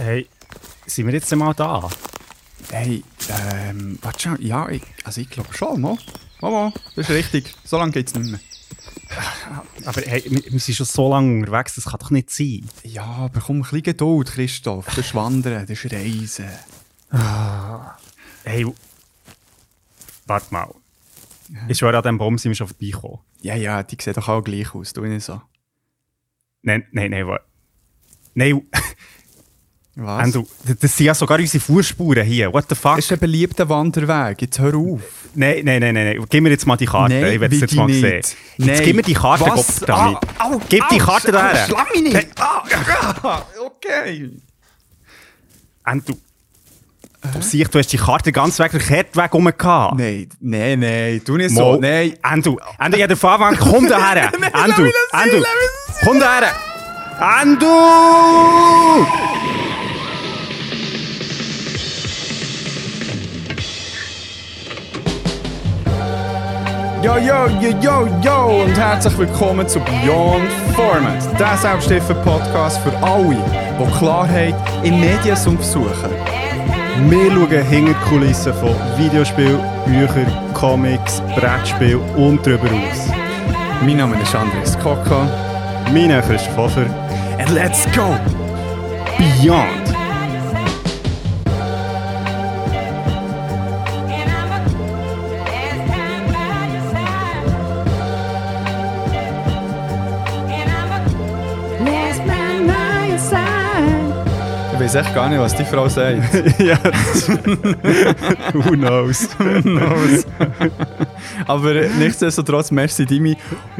Hey, sind wir jetzt mal da? Hey, ähm, warte schon. Ja, ich, also ich glaube schon, mo. Mo, mo, das ist richtig. So lange geht es nicht mehr. Aber hey, wir, wir sind schon so lange unterwegs, das kann doch nicht sein. Ja, aber komm, ein bisschen Geduld, Christoph. Das ist Wandern, das ist Reisen. Hey, warte mal. Ich schwöre, an diesem Baum sind wir schon vorbeigekommen. Ja, ja, die sehen doch auch gleich aus, du nicht so. Nein, nein, nein, warte. Nein, Was? Andrew, das sind ja sogar unsere Fußspuren hier. What the fuck? Das ist ein beliebter Wanderweg, jetzt hör auf. Nein, nein, nein, nein. Gib mir jetzt mal die Karte. Nein, ich will es jetzt mal nicht. sehen. Jetzt Nein. gib mir die Karte, Was? Gottverdammt. Ah, au, Gib die au, Karte da her. Schlag mich nicht! Ah, okay. Andrew, du siehst, du hast die Karte ganz weg, den Kehrtweg rum gehabt. Nein, nein, nein, tu nicht Mo. so. Nein. Andrew, Andrew, ich habe den Anfang. Komm daher. Andrew, lass mich das Andrew, sein, lass Yo, yo, yo, yo, yo und herzlich willkommen zu Beyond Format, der Selbsthilfe-Podcast für alle, die Klarheit im Mediensumpf suchen. Wir schauen hinter die Kulissen von Videospielen, Büchern, Comics, Brettspielen und darüber aus. Mein Name ist Andres Kaka. Mein Name ist Pfeffer. And let's go! Beyond. Weiß echt gar nicht, was die Frau sagt. ja. Who knows? Aber nichtsdestotrotz, merci Dimi.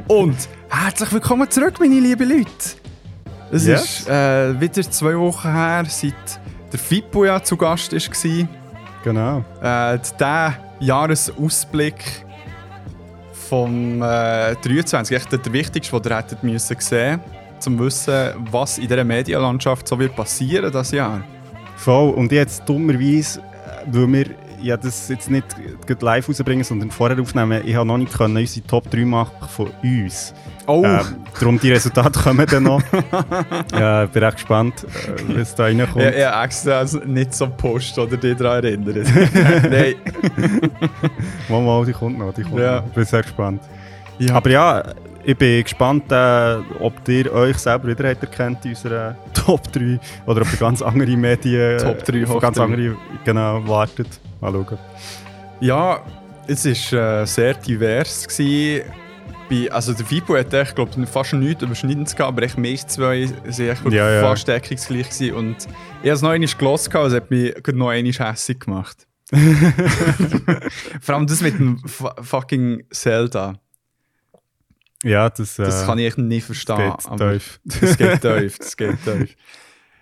Und herzlich willkommen zurück, meine lieben Leute. Es Yes. ist äh, wieder zwei Wochen her, seit der Fippo ja zu Gast war. Genau. Äh, der Jahresausblick vom äh, 23, echt der wichtigste, den ihr hättet müssen sehen um zu wissen, was in dieser Medienlandschaft so wird passieren das Jahr. Voll. Und jetzt dummerweise, äh, weil wir ja das jetzt nicht live rausbringen, sondern vorher aufnehmen, ich habe noch nicht können unsere Top 3 machen von uns. Oh! Ähm, darum die Resultate kommen dann noch. ja, bin echt gespannt, äh, was da reinkommt. Ja, ja, extra nicht so Post oder dich daran erinnern. Nein. Mal, mal, die kommt noch, die kommt Ja. noch. Ich bin sehr gespannt. Ja. Aber ja, ich bin gespannt, äh, ob ihr euch selber wieder erkennt in unserer Top 3 oder ob ihr ganz andere Medien Top 3 von hoch ganz drei. andere genau, wartet. Mal schauen. Ja, es war äh, sehr divers. Gewesen. Bei, also der Vipo hat echt, glaub, fast nichts überschneidend gehabt, aber echt meist zwei sind echt Ja, ja. fast deckungsgleich gewesen. Und ich habe es noch einmal gelesen, es hat mich noch einmal hässig gemacht. Vor allem das mit dem fu- fucking Zelda. Ja, das, Das äh, kann ich nicht verstehen. Das geht tief, das geht tief.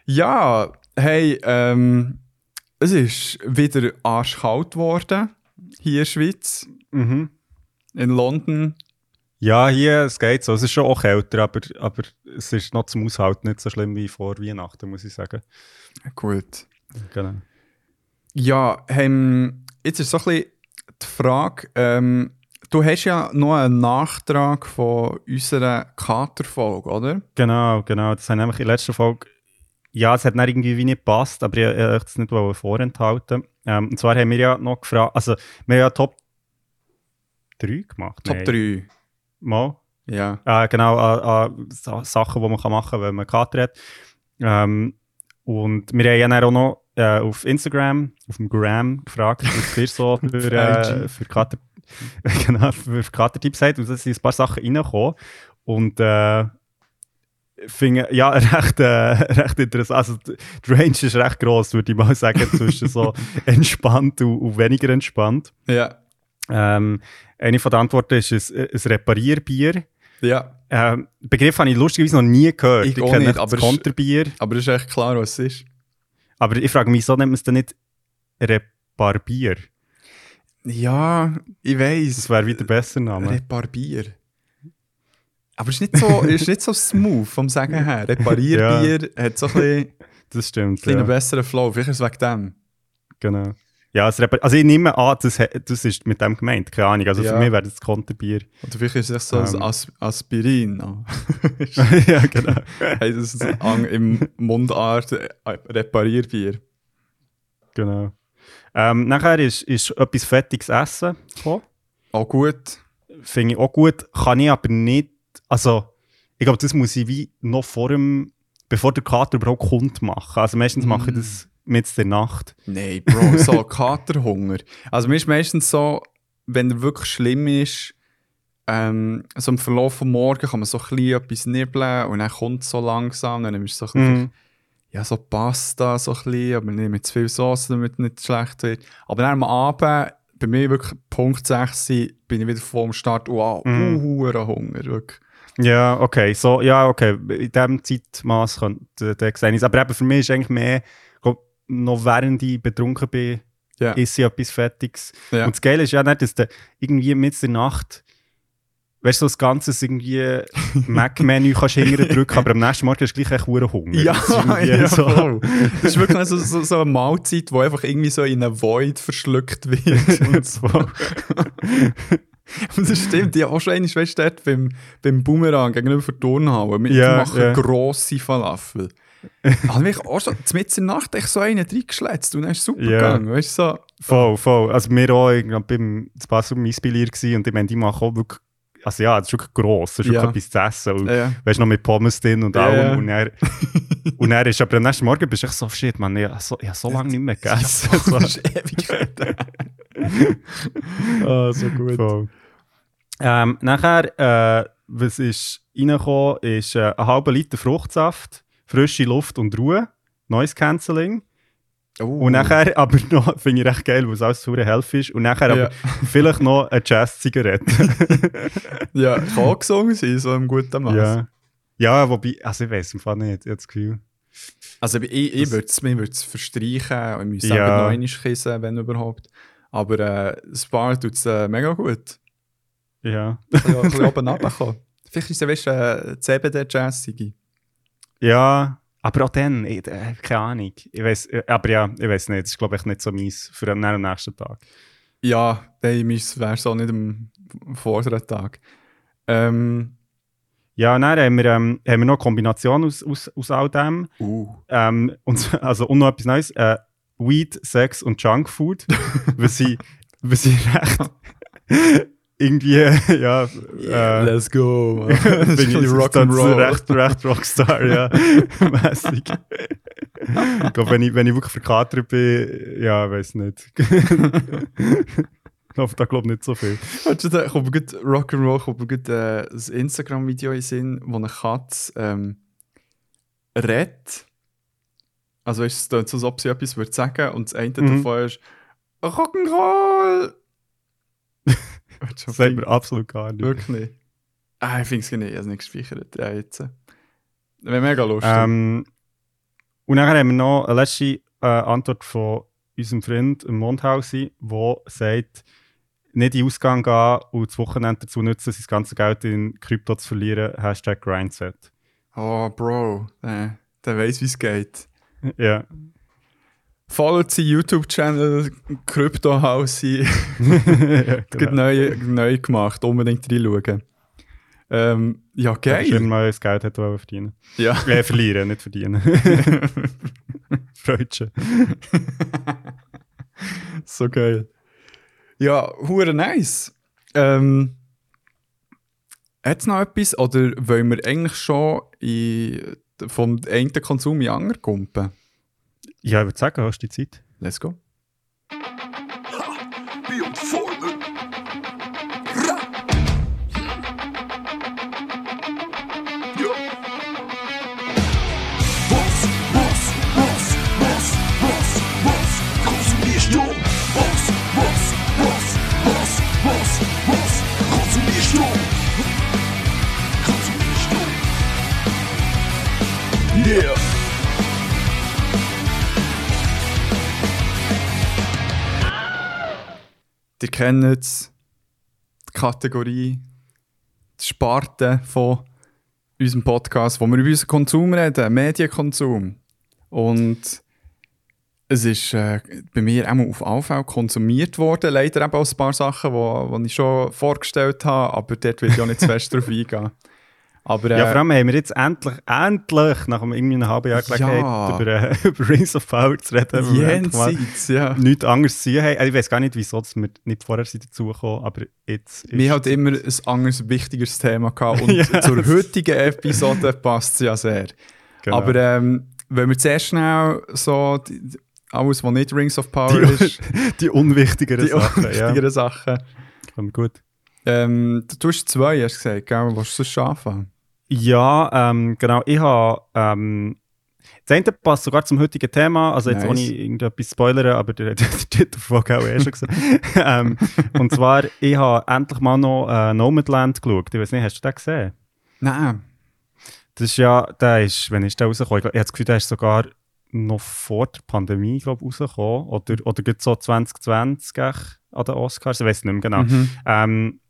Ja, hey, ähm, es ist wieder arschkalt geworden hier in der Schweiz. Mhm. In London. Ja, hier, es geht so. Es ist schon auch kälter, aber, aber es ist noch zum Aushalten nicht so schlimm wie vor Weihnachten, muss ich sagen. Gut. Genau. Ja, ähm, jetzt ist so ein bisschen die Frage, ähm, du hast ja noch einen Nachtrag von unserer Katerfolge, oder? Genau, genau. Das haben nämlich in der letzten Folge. Ja, es hat dann irgendwie wie nicht gepasst, aber ich, wollte es nicht vorenthalten. Ähm, und zwar haben wir ja noch gefragt, also wir haben ja Top 3 gemacht. Top Nein. 3. Mal. Ja. Äh, genau, an, an Sa- Sachen, die man kann machen kann, wenn man Kater hat. Ähm, und wir haben ja dann auch noch äh, auf Instagram, auf dem Gram gefragt, was ihr so für, äh, für Kater, genau, für Kater-Tipps habt. Und da sind ein paar Sachen reingekommen. Und äh, finde ja recht, äh, recht interessant. Also die Range ist recht gross, würde ich mal sagen, zwischen so entspannt und, und weniger entspannt. Ja. Ähm, eine von den Antworten ist ein, ein Reparierbier. Ja. Ähm, Begriff habe ich lustigerweise noch nie gehört. Ich auch kenne nicht, aber Konterbier. Aber es ist echt klar, was es ist. Aber ich frage mich, wieso nennt man es denn nicht Reparbier? Ja, ich weiß. Das wäre wieder besser Name. Reparbier. Aber es ist nicht so, ist nicht so smooth vom Sagen her. Reparierbier hat so ein bisschen, Das stimmt. bisschen Ja, einen besseren Flow. Vielleicht ist es wegen dem. genau. Ja, es repa- also ich nehme an, das, das ist mit dem gemeint, keine Ahnung. Also Ja. für mich wäre das Konterbier. Oder vielleicht ist es so Ähm. ein As Aspirin. ja, genau. ein Ang- im Mundart äh, Reparierbier. genau. Ähm, nachher ist, ist etwas fettiges Essen gekommen. Auch gut. Finde ich auch gut, kann ich aber nicht, also ich glaube, das muss ich wie noch vor dem, bevor der Kater überhaupt kommt, machen. Also meistens mache ich das mit der Nacht. Nein, Bro, so Katerhunger. Also mir ist meistens so, wenn er wirklich schlimm ist, ähm, so im Verlauf vom Morgen kann man so ein bisschen etwas nibbeln und dann kommt es so langsam, dann ist es so ein bisschen, Mhm. Ja, so Pasta so ein bisschen, aber nicht mit zu viel Sauce, damit es nicht schlecht wird. Aber dann am Abend, bei mir wirklich Punkt 6, bin ich wieder vor dem Start, wow, Mhm. uh, Hunger, wirklich. Ja, okay. So, ja, okay. In diesem Zeitmaß könnte der gesehen Aber eben für mich ist eigentlich mehr, glaub, noch während ich betrunken bin, Ja. ist ja etwas Fettiges. Ja. Und das Geile ist ja nicht, dass du irgendwie mit der Nacht, weißt du, so das Ganze irgendwie Mac-Menü kannst hinterher drücken, aber am nächsten Morgen hast du gleich echt Hunger. Ja, Das ja so- voll. Das ist wirklich so, so, so eine Mahlzeit, die einfach irgendwie so in eine Void verschluckt wird. Und so. Das stimmt, ich habe auch schon einmal, weißt du, dort beim, beim Boomerang gegenüber der Turnhalle, wir Ja, machen ja. grosse Falafel. habe ich auch schon mitten in der Nacht echt so einen reingeschletzt und dann ist super Ja. gegangen, weißt du, so. Voll, voll. Also wir auch irgendwie beim das Basel Eisbilier gewesen und ich meine, die machen auch wirklich, also ja, das ist wirklich gross, das ist Ja. wirklich etwas zu essen. Und, Ja. Weißt du, noch mit Pommes drin und Ja, allem. ja. Und er, und er ist aber am nächsten Morgen bist du echt so, shit, man, ich habe so, ich hab so lange nicht mehr gegessen. Das ist Ewigkeiten. Ah, so gut. Voll. Ähm, nachher, äh, was ist reingekommen, ist äh, ein halber Liter Fruchtsaft, frische Luft und Ruhe, Noise Cancelling. Oh. Und nachher, aber noch, finde ich recht geil, weil es alles zu helfen ist. Und nachher aber Ja. vielleicht noch eine Jazz-Zigarette. Ja, kann gesungen sein, so im guten Maß. ja. ja, wobei, also ich weiß im Fall nicht, ich habe das Gefühl. Also ich, ich würde es mir würd's verstreichen und ich müsste Ja. ja. noch einmal kissen, wenn überhaupt. Aber äh, das Bar tut es äh, mega gut. Ja. Ja ein bisschen oben runterkommen. Vielleicht ist es, weißt du, äh, CBD-Jazzige. Ja, aber auch dann, ich, äh, keine Ahnung. Ich weiß, äh, aber ja, ich weiß nicht, das ist glaube ich nicht so mies für den nächsten Tag. Ja, nein, meins wäre es auch nicht am vorderen Tag. Ähm, Ja, dann haben wir, ähm, haben wir noch eine Kombination aus, aus, aus all dem. uh. Ähm, und, also, und noch etwas Neues. Äh, Weed, Sex und Junkfood. was sie, was sie recht irgendwie, ja, äh, Let's go. bin ich Rock'n'Roll. recht, recht Rockstar, ja. Mässig. ich glaube, wenn ich, wenn ich wirklich verkatert bin, ja, weiß nicht. ich glaube, da glaube nicht so viel. Weißt du, da kommt gut Rock'n'Roll, kommt gut äh, ein Instagram-Video in Sinn, wo eine Katze ähm, redet. Also weißt es klingt so, als ob sie etwas würde sagen und das eine Mhm. davon ist Rock'n'Roll! Das sagt mir absolut gar nicht. Wirklich nicht. Ah, ich finde es nicht, ich habe es nicht gespeichert. Ja, jetzt. Wäre mega lustig. Ähm, und dann haben wir noch eine letzte äh, Antwort von unserem Freund im Mondhausi, der sagt, nicht in den Ausgang gehen und das Wochenende dazu nutzen, sein ganzes Geld in Krypto zu verlieren. Hashtag Grindset. oh, Bro, der, der weiß, wie es geht. Ja. Followt seinen YouTube-Channel, Crypto House. ja genau. neu, neu gemacht, unbedingt reinschauen. Ähm, ja, Schön geil. mal das Geld hat wollen verdienen. Ja. Äh, verlieren, nicht verdienen. Freudchen. so geil. Ja, hure nice. Ähm, Hat es noch etwas oder wollen wir eigentlich schon in, vom einen Konsum in den anderen kumpen? Ja, ich würde sagen, hast du die Zeit? Let's go. Ihr kennt es, die Kategorie, die Sparte von unserem Podcast, wo wir über unseren Konsum reden, Medienkonsum. Und Es ist äh, bei mir auch auf AV konsumiert worden, leider eben auch ein paar Sachen, die ich schon vorgestellt habe, aber dort will ich auch nicht zu fest drauf eingehen. Aber, äh, Ja, vor allem haben wir jetzt endlich, endlich, nach einem irgendwie einem halben Jahr Gelegenheit, Ja. über, äh, über Rings of Power zu reden, jenseits, ja. nichts anderes zu haben. Also Ich weiß gar nicht, wieso dass wir nicht vorher dazugekommen, aber jetzt ist Wir hatten immer ein anderes, wichtigeres Thema gehabt und Ja. zur heutigen Episode passt es ja sehr. Genau. Aber ähm, wenn wir zuerst schnell so die, die- alles, was nicht Rings of Power Die- ist, die unwichtigeren die Sachen, wichtigeren Sachen. ja. Kommt gut. Ähm, du hast zwei, hast du gesagt, gell? Willst du sonst anfangen? Ja, ähm, genau. Ich habe. Ähm, das eine passt sogar zum heutigen Thema, also jetzt Nice. ohne irgendetwas spoilern, aber der, der Titel von auch eh schon gesagt. ähm, und zwar, ich habe endlich mal noch äh, Nomadland geschaut. Ich weiß nicht, hast du den gesehen? Nein. Das ist ja, der ist, wenn ist der rausgekommen? Ich, glaub- ich habe das Gefühl, der ist sogar noch vor der Pandemie, glaube ich, rausgekommen. Oder, oder geht so 2020 echt an den Oscars, ich weiß nicht mehr genau. Mhm. Ähm,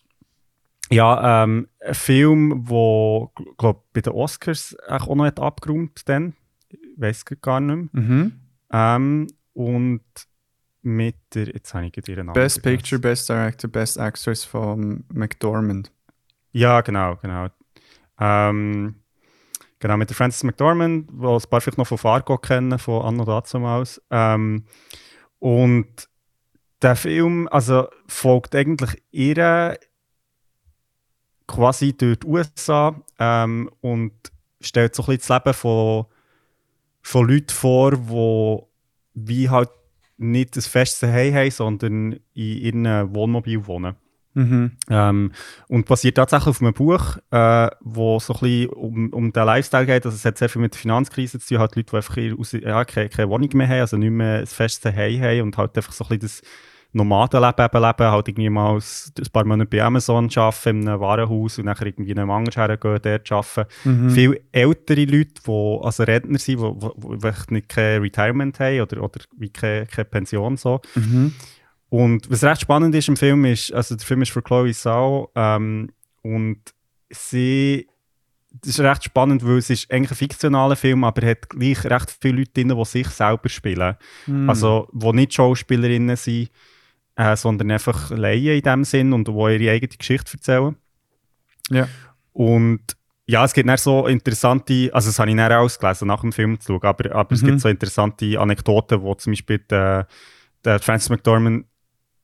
ja, ähm, ein Film, der, glaube bei den Oscars auch noch hat abgeräumt dann. Ich weiß gar nicht mehr. Mhm. Ähm, und mit der, jetzt habe ich ihren Namen Best. Picture, Best Director, Best Actress von McDormand. Ja, genau, genau. Ähm, genau, mit der Frances McDormand, die ein paar vielleicht noch von Fargo kennen, von Anno dazumals. Ähm, und der Film also, folgt eigentlich ihr quasi durch die USA ähm, und stellt so ein bisschen das Leben von, von Leuten vor, die wie halt nicht ein festes Zuhause haben, sondern in ihrem Wohnmobil wohnen. Mhm. Ähm, und basiert tatsächlich auf einem Buch, äh, wo so ein bisschen um, um den Lifestyle geht. Also es hat sehr viel mit der Finanzkrise zu tun. Halt Leute, die einfach ihre, ja, keine, keine Wohnung mehr haben, also nicht mehr ein festes Zuhause haben und halt einfach so ein bisschen das Nomadenleben eben leben. Halt irgendwie mal ein paar Monate bei Amazon arbeiten, in einem Warenhaus und nachher irgendwie in einem anderen hergehen, dort arbeiten. Mhm. Viele ältere Leute, die also Rentner sind, die, die, nicht kein Retirement haben oder, oder wie keine, keine Pension so. Mhm. Und was recht spannend ist im Film ist, also der Film ist für Chloe Zhao ähm, und sie, das ist recht spannend, weil es ist eigentlich ein fiktionaler Film, aber er hat gleich recht viele Leute drin, die sich selber spielen. Mhm. Also, die nicht Schauspielerinnen sind, äh, sondern einfach Laien in dem Sinn und die ihre eigene Geschichte erzählen. Ja. Und ja, es gibt dann so interessante, also das habe ich dann ausgelesen, nach dem Film zu schauen, aber, aber es Mhm. gibt so interessante Anekdoten, wo zum Beispiel der, der Francis McDormand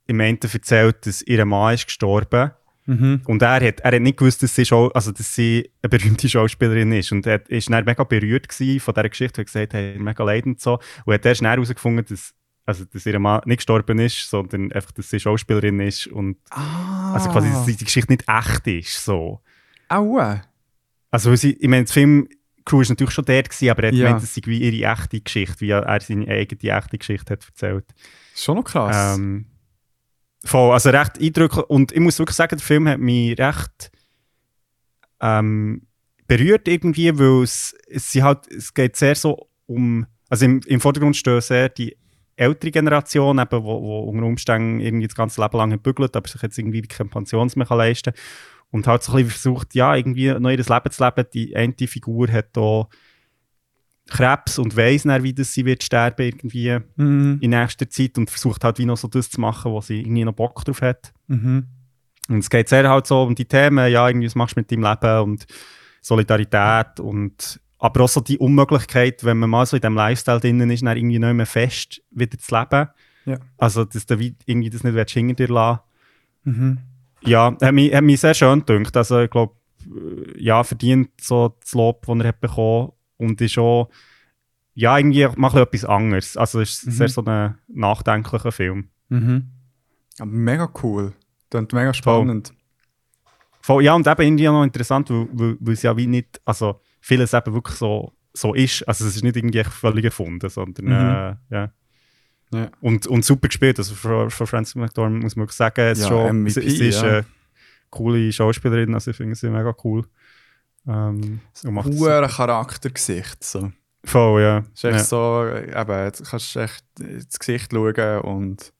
im Ende erzählt, dass ihr Mann ist gestorben Mhm. und er hat, er hat nicht gewusst, dass sie, Schau also, dass sie eine berühmte Schauspielerin ist und er ist dann mega berührt von dieser Geschichte und hat gesagt, hey, mega leid und so und hat erst schnell herausgefunden, dass, also, dass ihr Mann nicht gestorben ist, sondern einfach, dass sie Schauspielerin ist und Ah. also quasi, dass die Geschichte nicht echt ist, so. Aua. Also, sie, ich meine, das Film Crew war natürlich schon dort, gewesen, aber er hat Ja. gemeint, es sei wie ihre echte Geschichte, wie er seine eigene echte Geschichte hat erzählt. Schon noch krass. Ähm, voll, also recht eindrücklich. Und ich muss wirklich sagen, der Film hat mich recht ähm, berührt irgendwie, weil es, es, halt, es geht sehr so um, also im, im Vordergrund stehen sehr die ältere Generation, eben, wo, wo unter Umständen irgendwie das ganze Leben lang hat bügelt, aber sich jetzt irgendwie keine Pension mehr kann leisten und halt so ein bisschen versucht, ja, irgendwie noch ihr Leben zu leben. Die eine Figur hat da Krebs und weiss dann, wie das sie wird sterben irgendwie mhm. in nächster Zeit und versucht halt wie noch so das zu machen, was sie irgendwie noch Bock drauf hat. Mhm. Und es geht sehr halt so um die Themen, ja, irgendwie, was machst du mit deinem Leben und Solidarität und aber auch so die Unmöglichkeit, wenn man mal so in diesem Lifestyle drinnen ist, dann irgendwie nicht mehr fest wieder zu leben. Ja. Also, dass du wie irgendwie das nicht hinter dir lassen Mhm. Ja, hat mich, hat mich sehr schön gedacht. Also, ich glaube, ja, verdient so das Lob, das er hat bekommen und ist auch, ja, irgendwie macht er etwas anderes. Also, es ist Mhm. sehr so ein nachdenklicher Film. Mhm. Aber mega cool. Klingt mega spannend. Voll, ja, und eben irgendwie noch interessant, weil, weil, weil es ja wie nicht, also vieles eben wirklich so, so ist. Also es ist nicht irgendwie völlig erfunden, sondern Mhm. äh, ja. Ja. Und, und super gespielt, also von, von Frances McDormand muss man sagen, es Ja, ist schon, MVP, sie, sie ist ja. eine coole Schauspielerin, also ich finde sie mega cool. Ähm, das Hure Charaktergesicht. So. voll, ja. Es ist echt ja. so, eben, du kannst echt ins Gesicht schauen und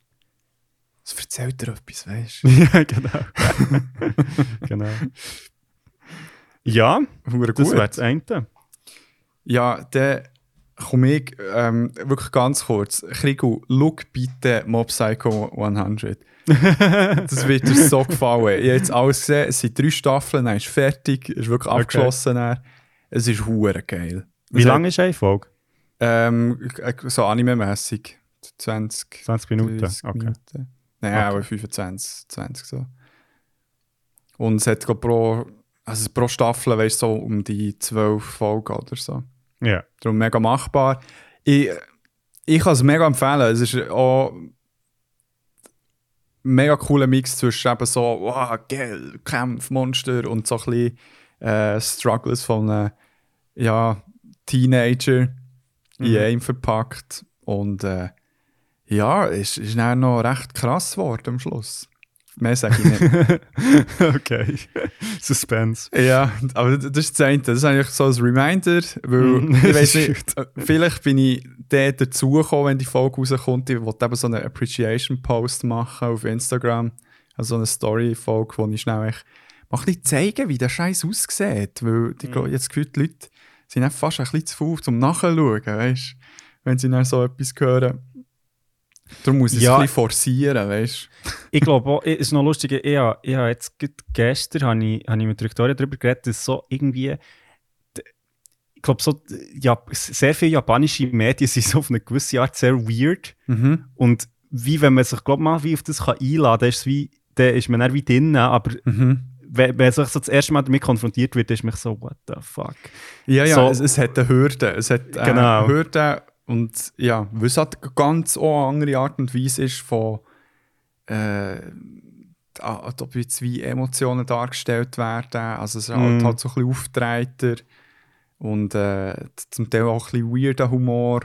es erzählt dir etwas, weißt du? ja, genau. genau. Ja, Hure das gut. wäre das eine. Ja, dann komm ich ähm, wirklich ganz kurz. Krigu, schau bitte Mob Psycho 100. das wird dir so gefallen. Ich habe jetzt alles gesehen, es sind drei Staffeln, dann ist fertig, ist wirklich Okay. abgeschlossen. Dann. Es ist hure geil. Wie lange ist eine Folge? Ähm, so anime-mässig. 20, 20 Minuten. 30 Okay. Minuten. Nein, Okay. aber 25, 20 so. Und es hat pro, also pro Staffel weißt, so um die 12 Folgen oder so. Ja. Darum mega machbar. Ich, ich kann es mega empfehlen. Es ist auch ein mega cooler Mix zwischen eben so, wow, geil, Kampf, Monster und so ein bisschen äh, Struggles von einem ja, Teenager in Mhm. einem verpackt. Und äh, ja, es ist dann noch recht krass geworden am Schluss. Mehr sage ich nicht. okay. Suspense. Ja, aber das ist das eine. Das ist eigentlich so ein Reminder, weil Mhm. ich weiß nicht, äh, vielleicht bin ich der dazugekommen, wenn die Folge rauskommt. Ich wollte eben so einen Appreciation-Post machen auf Instagram. Also so eine Story-Folge, wo ich schnell echt ein bisschen zeigen, wie der Scheiß aussieht. Weil ich glaube, jetzt gefühlt die Leute sind fast ein bisschen zu faul zum Nachschauen, weißt wenn sie dann so etwas hören. Darum muss ich es Ja. ein bisschen forcieren, weißt Ich glaube es ist noch lustig, ich habe, ich habe jetzt gestern habe ich, habe ich mit Victoria darüber geredet, dass so irgendwie, ich glaube, so, ja, sehr viele japanische Medien sind so auf eine gewisse Art sehr weird Mhm. und wie wenn man sich, glaube mal wie auf das kann einladen kann, ist, wie, dann ist man dann wie drin, aber Mhm. wenn, wenn sich so das erste Mal damit konfrontiert wird, ist mich so, what the fuck. Ja, ja, So- es, es hat eine Hürde. Es hat äh, Genau. Hürde und ja, weil es halt ganz auch eine andere Art und Weise ist von äh, ob jetzt wie Emotionen dargestellt werden. Also es ist halt, Mm. halt so ein bisschen aufgetreiter und äh, zum Teil auch ein bisschen weirder Humor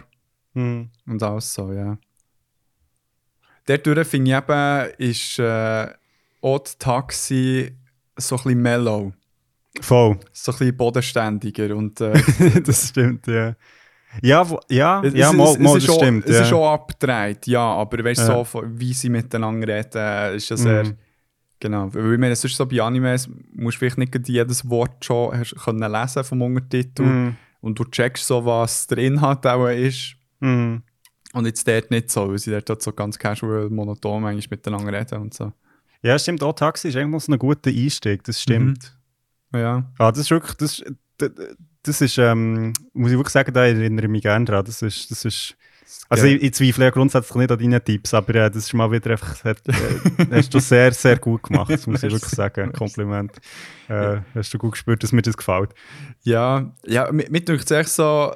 Hm. und alles so, ja. Dadurch finde ich eben, ist äh, auch Taxi so ein bisschen mellow, Voll. so ein bisschen bodenständiger und äh, das stimmt, ja. Ja, wo, ja, Es- ja, mal, es mal, ist das schon- stimmt. Es ja. ist schon abgedreht, ja, aber weißt du, Ja. so, wie sie miteinander reden, ist ja sehr. Mhm. Genau, weil ich meine, sonst so bei Animes musst du vielleicht nicht jedes Wort schon hast, können lesen vom Untertitel Mhm. und du checkst so, was der Inhalt auch ist. Mhm. Und jetzt dort nicht so, weil sie dort halt so ganz casual, monoton eigentlich miteinander reden und so. Ja, stimmt. Auch Taxi ist eigentlich noch so ein guter Einstieg, das stimmt. Ja. Ah, das ist wirklich, das, ist- d- d- das ist, ähm, muss ich wirklich sagen, da erinnere ich mich gerne dran. Das ist, das ist, also Ja. ich, ich zweifle ja grundsätzlich nicht an deinen Tipps, aber äh, das ist mal wieder einfach, hat, äh, hast du sehr, sehr gut gemacht, das muss ich wirklich sagen. Kompliment. Äh, hast du gut gespürt, dass mir das gefällt. Ja, ja mir denkt es echt so,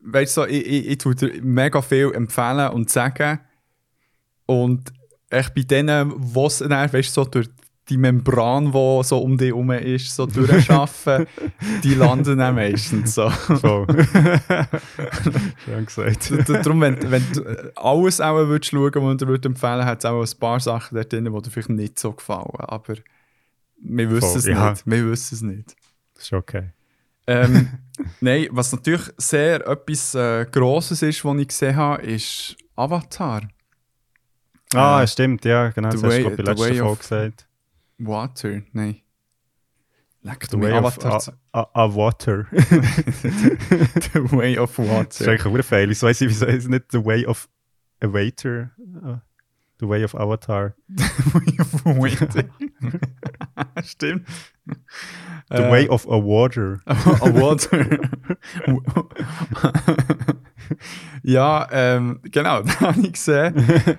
weißt du, so, ich, ich, ich tue dir mega viel empfehlen und sagen. Und echt bei denen, die es dann, weißt du, so durch die Membran, die so um dich herum ist, so durchschaffen, die landen dann meistens so. Voll. Schön gesagt. Darum, wenn, wenn du alles auch würdest schauen und dir würd empfehlen, hat es auch ein paar Sachen dort drin, die dir vielleicht nicht so gefallen. Aber wir wissen Voll, es ja. nicht. Wir wissen es nicht. Das ist okay. Ähm, nein, was natürlich sehr etwas äh, Grosses ist, was ich gesehen habe, ist Avatar. Ah, Äh, stimmt, ja, genau. Das hast du, Way- glaube ich, Way Folge of- gesagt. Water? Nein. Leck The way of a, a, a water. The Way of Das ist Water. eigentlich weiß nicht, wieso ist es nicht The Way of a Waiter? Ah, The Way of Avatar. The Way of Water. Stimmt. The Äh, Way of a Water. A Water. ja, ähm, genau, das habe ich gesehen.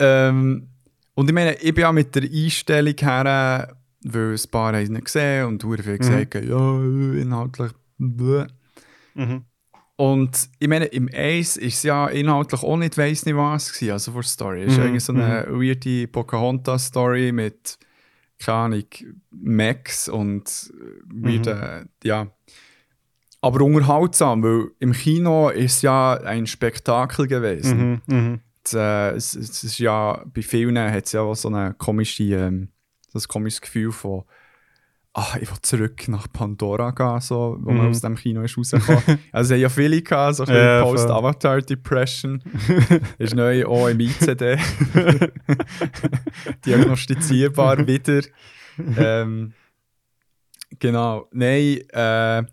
ähm, und ich meine, ich bin ja mit der Einstellung her, weil ein paar haben es nicht gesehen und sehr viel gesagt, ja, inhaltlich. Bläh. Mhm. Und ich meine, im Ace ist es ja inhaltlich auch nicht weiss nicht was gewesen, also für Story. Es ist Mhm, eigentlich so eine weirde Pocahontas-Story mit, keine Ahnung, Max und weirden, ja. Aber unterhaltsam, weil im Kino ist es ja ein Spektakel gewesen. Mhm. Und, äh, es, es ist ja, bei vielen hat es ja auch so eine komische, ähm, das komisches Gefühl von, ah, ich will zurück nach Pandora gehen, so, wo man Mhm. aus dem Kino ist rausgekommen. also, ja viele gehabt, so ein voll. Post-Avatar-Depression. ist neu auch im ICD. Diagnostizierbar wieder. ähm, genau, nein, äh,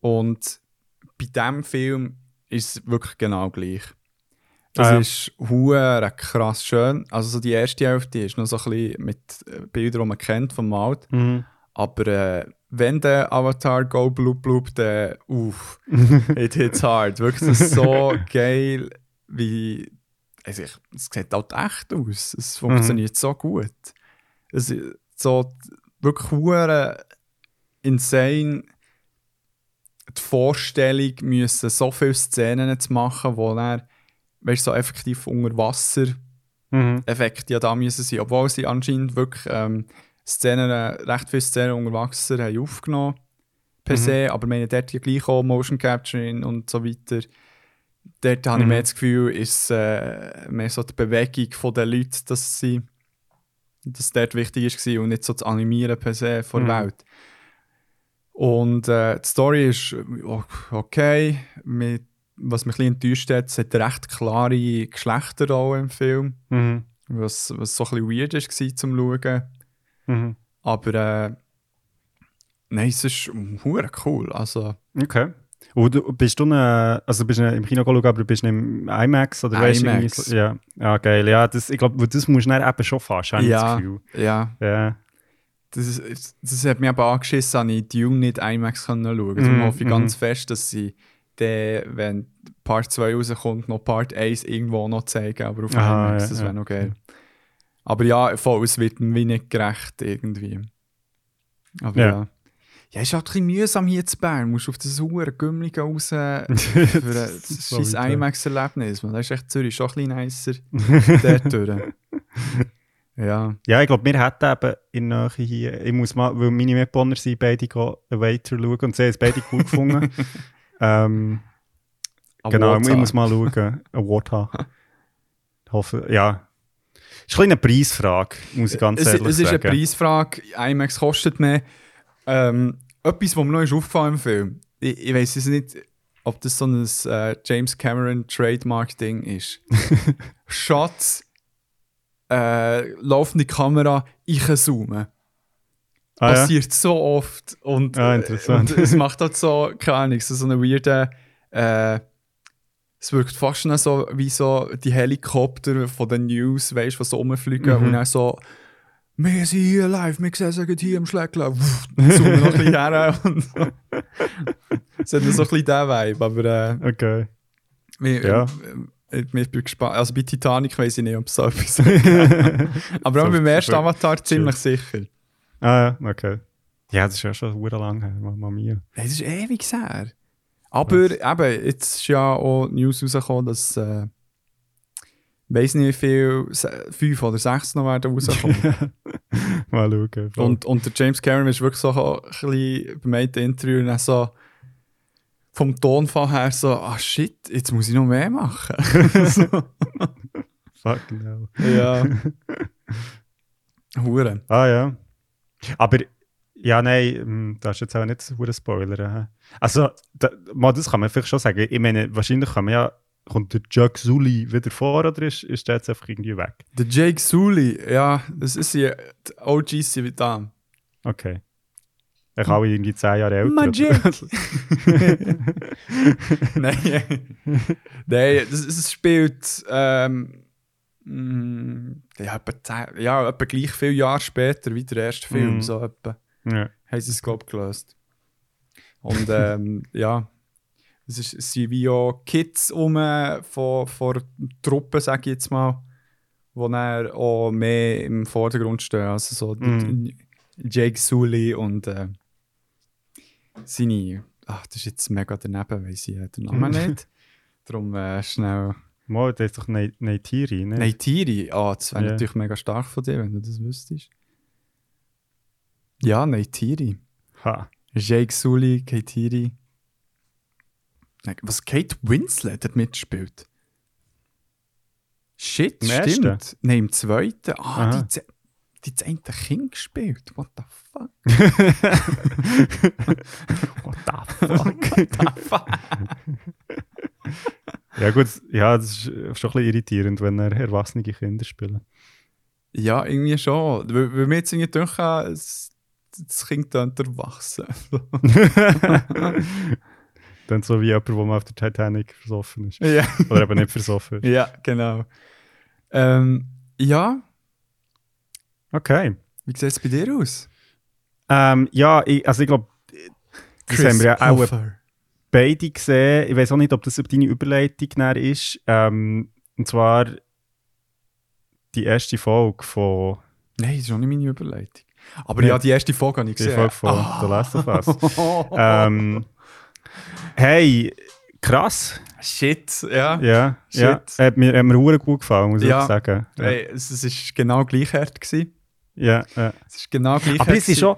und bei diesem Film ist es wirklich genau gleich. Es Ah, ja. ist hure krass schön. Also so die erste Hälfte ist noch so ein bisschen mit äh, Bildern, die man kennt vom Alt. Mhm. Aber äh, wenn der Avatar Go Bloop Bloop, dann uff, it hits hard. Wirklich, das ist so geil, wie. Also ich, es sieht halt echt aus. Es funktioniert so gut. Es ist so wirklich hure insane. Die Vorstellung, müssen so viele Szenen zu machen, wo er, weißt so effektiv unter Wasser Mhm. Effekte ja da müssen sein, obwohl sie anscheinend wirklich ähm, Szenen, äh, recht viele Szenen unter Wasser haben aufgenommen per Mhm. se, aber haben dort ja gleich auch Motion Capturing und so weiter. Dort habe ich Mhm. mehr das Gefühl, ist äh, mehr so die Bewegung von den Leuten, dass sie dass dort wichtig ist gewesen und nicht so das Animieren per se von der Mhm. Welt. Und äh, die Story ist äh, o- okay. Mit, was mich ein bisschen enttäuscht hat, es hat recht klare Geschlechterrollen im Film Mhm. was, was so ein bisschen weird war zum Schauen. Mhm. Aber äh, nein, es ist hure cool. Also Okay. Und du, bist du ne, also bist du im Kino schauen, aber du bist nicht im IMAX oder weißt du IMAX. Ja, ja, geil. Ja, das, ich glaube, das musst du dann eben schon fast, habe Ja. das Gefühl. ja, Ja. das, ist- das hat mich aber angeschissen, dass ich Dune nicht IMAX schauen konnte. Mhm, Darum hoffe ich mhm. ganz fest, dass sie den, wenn Part 2 rauskommt, noch Part 1 irgendwo noch zeigen. Aber auf Aha, IMAX, ja, das ja. wäre noch geil. Aber ja, voll, es wird mir nicht gerecht irgendwie. Aber Ja. ja. Ja, ist halt ein bisschen mühsam hier zu Bern. Du musst auf das hure Gümmel raus für ein So scheiß. IMAX-Erlebnis. Das ist echt Zürich schon ein bisschen nicer. dort durch. Ja. Ja, ich glaube, wir hätten eben in Nähe hier, ich muss mal, weil meine Mitbewohner sind beide Waiter schauen und sie haben es beide cool gefunden. ähm, genau, ich muss mal schauen. Ein Wota. Hoffe, ja. Ist ein eine Preisfrage, muss ich ganz es, ehrlich es ist sagen. eine Preisfrage. IMAX kostet mehr. Ähm, etwas, was mir noch ist aufgefallen im Film. Ich, ich weiß es nicht, ob das so ein äh, James Cameron Trademark-Ding ist. Shots, äh, laufende Kamera, ich zoome. Ah, ja? passiert so oft und, Ah, äh, und es macht halt so, keine Ahnung, so, so eine weirde, äh, es wirkt fast noch so wie so die Helikopter von den News, weißt du, die so rumfliegen Mhm. und dann so, wir sind hier live, wir sehen sie hier im Schlägler, zoomen noch ein bisschen her und so. Es hat so ein bisschen diesen Vibe, aber äh, Okay. wir, Ja. äh, ich bin gespannt, also bei Titanic weiß ich nicht, ob es so etwas. Aber auch beim ersten Avatar ziemlich sicher. Ah, ja, okay. Ja, das ist ja schon sehr lang her, Mama mia. Das ist ewig her. Aber eben, jetzt ist ja auch News rausgekommen, dass äh, weiß nicht wie viel, fünf oder sechs noch werden rauskommen. mal schauen. voll. und, und der James Cameron ist wirklich so ein bisschen beim einen Interview und so vom Tonfall her so, ah shit, jetzt muss ich noch mehr machen. so, Fucking hell. ja. Hure. Ah ja. Aber, ja, nein, ähm, das ist jetzt auch nicht so ein Spoiler. Also, da, mal, das kann man vielleicht schon sagen. Ich meine, wahrscheinlich kann man ja, kommt der Jack Sully wieder vor oder ist, ist der jetzt einfach irgendwie weg? Der Jake Sully, ja, das ist ja, sind wieder da. Okay. Er kann auch irgendwie 10 Jahre älter. Jake. Nein. Nein, das, es spielt ähm, mm, ja, etwa, ja, etwa gleich viele Jahre später wie der erste Film. Mhm. So etwa. ja. Haben sie es, glaube ich, gelöst. Und ähm, ja, es, ist, es sind wie auch Kids um von, von Truppen, sage ich jetzt mal, die dann auch mehr im Vordergrund stehen. Also so die- Jake Sully und äh, seine. Ach, das ist jetzt mega daneben, weil sie den Namen nicht. Darum äh, schnell. Mal, der ist doch Ne- Neytiri, ne? Neytiri. Ah, das wäre Ja. natürlich mega stark von dir, wenn du das wüsstest. Ja, Neytiri. Ha. Jake Sully, Kaitiri. Nein, Was Kate Winslet hat mitgespielt? Shit, Im stimmt. ersten? Nein, im zweiten. Ah, Aha. die, die eine Kind gespielt. What the fuck? What the fuck? What the fuck? ja gut, ja, das ist schon ein bisschen irritierend, wenn er erwachsene Kinder spielen. ja, irgendwie schon. Weil, weil mir jetzt irgendwie denken, das Kind könnte erwachsen. Dann so wie jemand, der mal auf der Titanic versoffen ist. Ja, Oder eben nicht versoffen ist. ja genau. Ähm, ja, Okay. wie sieht es bei dir aus? Ähm, ja, ich, also ich glaube, das haben wir ja auch. Beide gesehen. Ich weiß auch nicht, ob das deine Überleitung ist. Ähm, und zwar die erste Folge von Nein, das ist noch nicht meine Überleitung. Aber ja, die erste Folge habe ich die gesehen. Folge von Ah. The Last of Us. ähm, hey, krass. Shit, ja. Ja, ja. Shit. Hat mir, hat mir verdammt gut gefallen, muss ich Ja. auch sagen. Ja, Hey, es, ist genau gleich hart gewesen. ja, ja. Es ist genau gleich Aber hart es ist schon,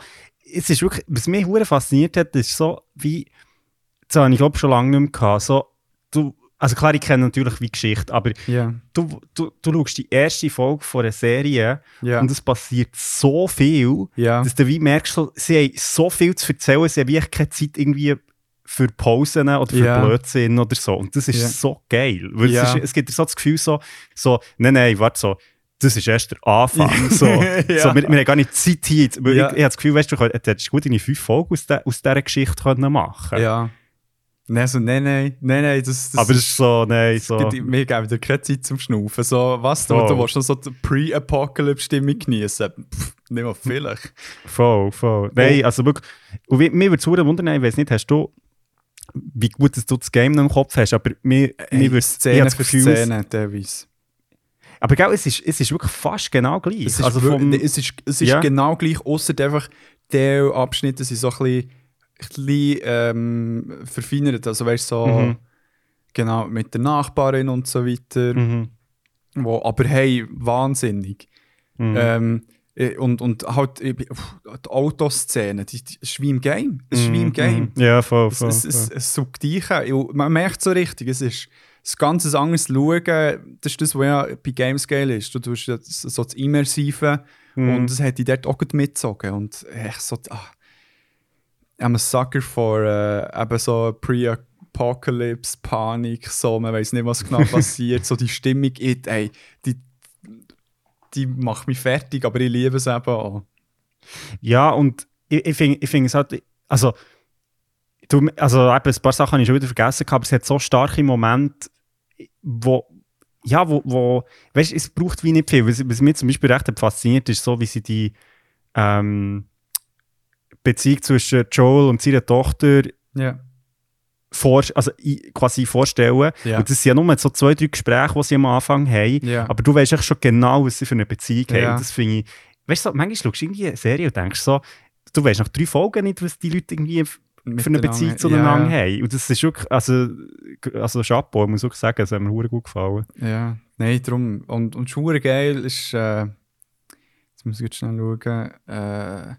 es ist wirklich, was mich hure fasziniert hat, ist so wie, das habe ich glaube schon lange nicht mehr gehabt, so, du, also klar, ich kenne natürlich wie Geschichte, aber Ja, du, du, du schaust die erste Folge von einer Serie ja, und es passiert so viel, ja. dass du wie merkst, so, sie haben so viel zu erzählen, sie haben wirklich keine Zeit irgendwie für Pausen oder für Ja. Blödsinn oder so. Und das ist so geil. Weil es, ist, es gibt so das Gefühl, so, so nein, nein, warte so, das ist erst der Anfang. So, Ja. so, wir, wir haben gar nicht Zeit hier. Ja. Ich, ich habe das Gefühl, weißt du, du hättest gut in fünf Folgen aus, der, aus dieser Geschichte können machen ja. Nein, so, nein, nein, nein, nein, das, das Aber es ist so, nein, so. gibt- Wir geben dir keine Zeit zum Schnaufen. So, was, du, du willst noch so die Pre-Apocalypse-Stimmung genießen? Pff, Nicht mal vielleicht. Voll, voll. Nein, also wirklich. Und wie- mir würde es wundern, ich weiß nicht, hast du, wie gut dass du das Game noch im Kopf hast, aber mir, mir würde ich Szene das für Gefühl, Szene, teilweise. Aber gell, es ist, es ist wirklich fast genau gleich. Es ist, also vom, es ist, es ist Ja. genau gleich, außer einfach der Abschnitte sind so ein bisschen, bisschen ähm, verfeinert. Also weißt so Mhm. genau mit der Nachbarin und so weiter. Mhm. Wo, aber hey, wahnsinnig. Mhm. Ähm, äh, und, und halt pff, die Autoszene, die, die, es ist wie im Game. Es ist wie im Mhm. Game. Ja, voll, Es, voll. es, es, voll. es sucht dich Man merkt so richtig, es ist ein ganz anderes Schauen. Das ist das, was ja bei Gamescale ist. Du tust das- so das Immersive Mhm. und das hat dich dort auch mitgezogen. Und echt so, ah, I'm a sucker for äh, eben so Pre-Apocalypse, Panik, so, man weiß nicht, was genau passiert. So die Stimmung, it, ey, die, die macht mich fertig, aber ich liebe es eben auch. Ja, und ich, ich finde ich find es halt, also, du, also eben, ein paar Sachen habe ich schon wieder vergessen, aber es hat so starke Momente, wo, ja, wo, wo weißt du, es braucht wie nicht viel. Was, was mich zum Beispiel recht fasziniert, ist so, wie sie die ähm, Beziehung zwischen Joel und seiner Tochter Ja. vor, also quasi vorstellen. Ja. Und das sind ja nur so zwei, drei Gespräche, die sie am Anfang haben. Ja. Aber du weißt schon genau, was sie für eine Beziehung haben. Und das finde ich, weißt du, so, manchmal schaust du irgendwie eine Serie und denkst so, du weißt nach drei Folgen nicht, was die Leute irgendwie für eine. Beziehung zueinander ja, haben. Und das ist wirklich, also, also Chapeau, muss ich sagen, das hat mir gut gefallen. Ja, nein, darum. Und, und Schuhe geil ist, äh, jetzt muss ich jetzt schnell schauen, äh,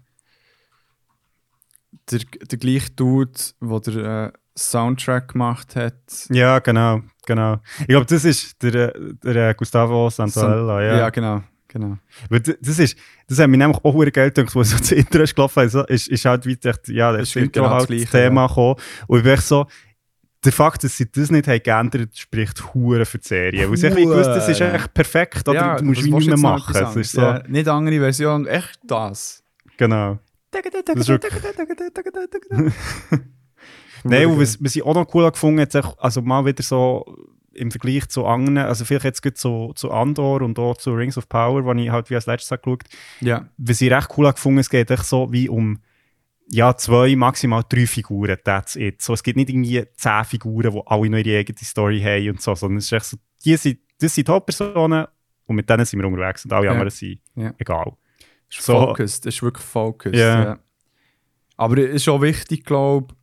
der, der gleiche Dude, der den äh, Soundtrack gemacht hat. Ja, genau, genau. Ich glaube, das ist der, äh, der äh, Gustavo Santaella, ja. ja, genau, genau. Weil das ist, das hat mich nämlich auch verdammt geil gedacht, wo so das Intro ist gelaufen ist, ist, ist halt wie echt, ja, das, Das ist Intro genau halt das Thema gekommen. Und ich bin echt so, der Fakt, dass sie das nicht haben geändert, spricht hure für die Serie. Weil wie gewusst, das ist echt perfekt, oder ja, du musst wie nicht mehr machen. Es ist so? Ja, nicht andere Version, echt das. genau. Nein, und was, was ich auch noch cool gefunden habe, jetzt also mal wieder so im Vergleich zu anderen, also vielleicht jetzt gut zu, zu Andor und auch zu Rings of Power, wo ich halt wie als letztes Mal geschaut Ja, was ich recht cool gefunden es geht echt so wie um ja, zwei, maximal drei Figuren, that's it. So, es gibt nicht irgendwie zehn Figuren, die alle noch ihre eigene Story haben und so, sondern es ist echt so, die sind, das sind Hauptpersonen und mit denen sind wir unterwegs und alle Ja. anderen sind Ja. egal. Ist So. focused, ist wirklich focused. Ja. Ja. Aber es ist auch wichtig, glaube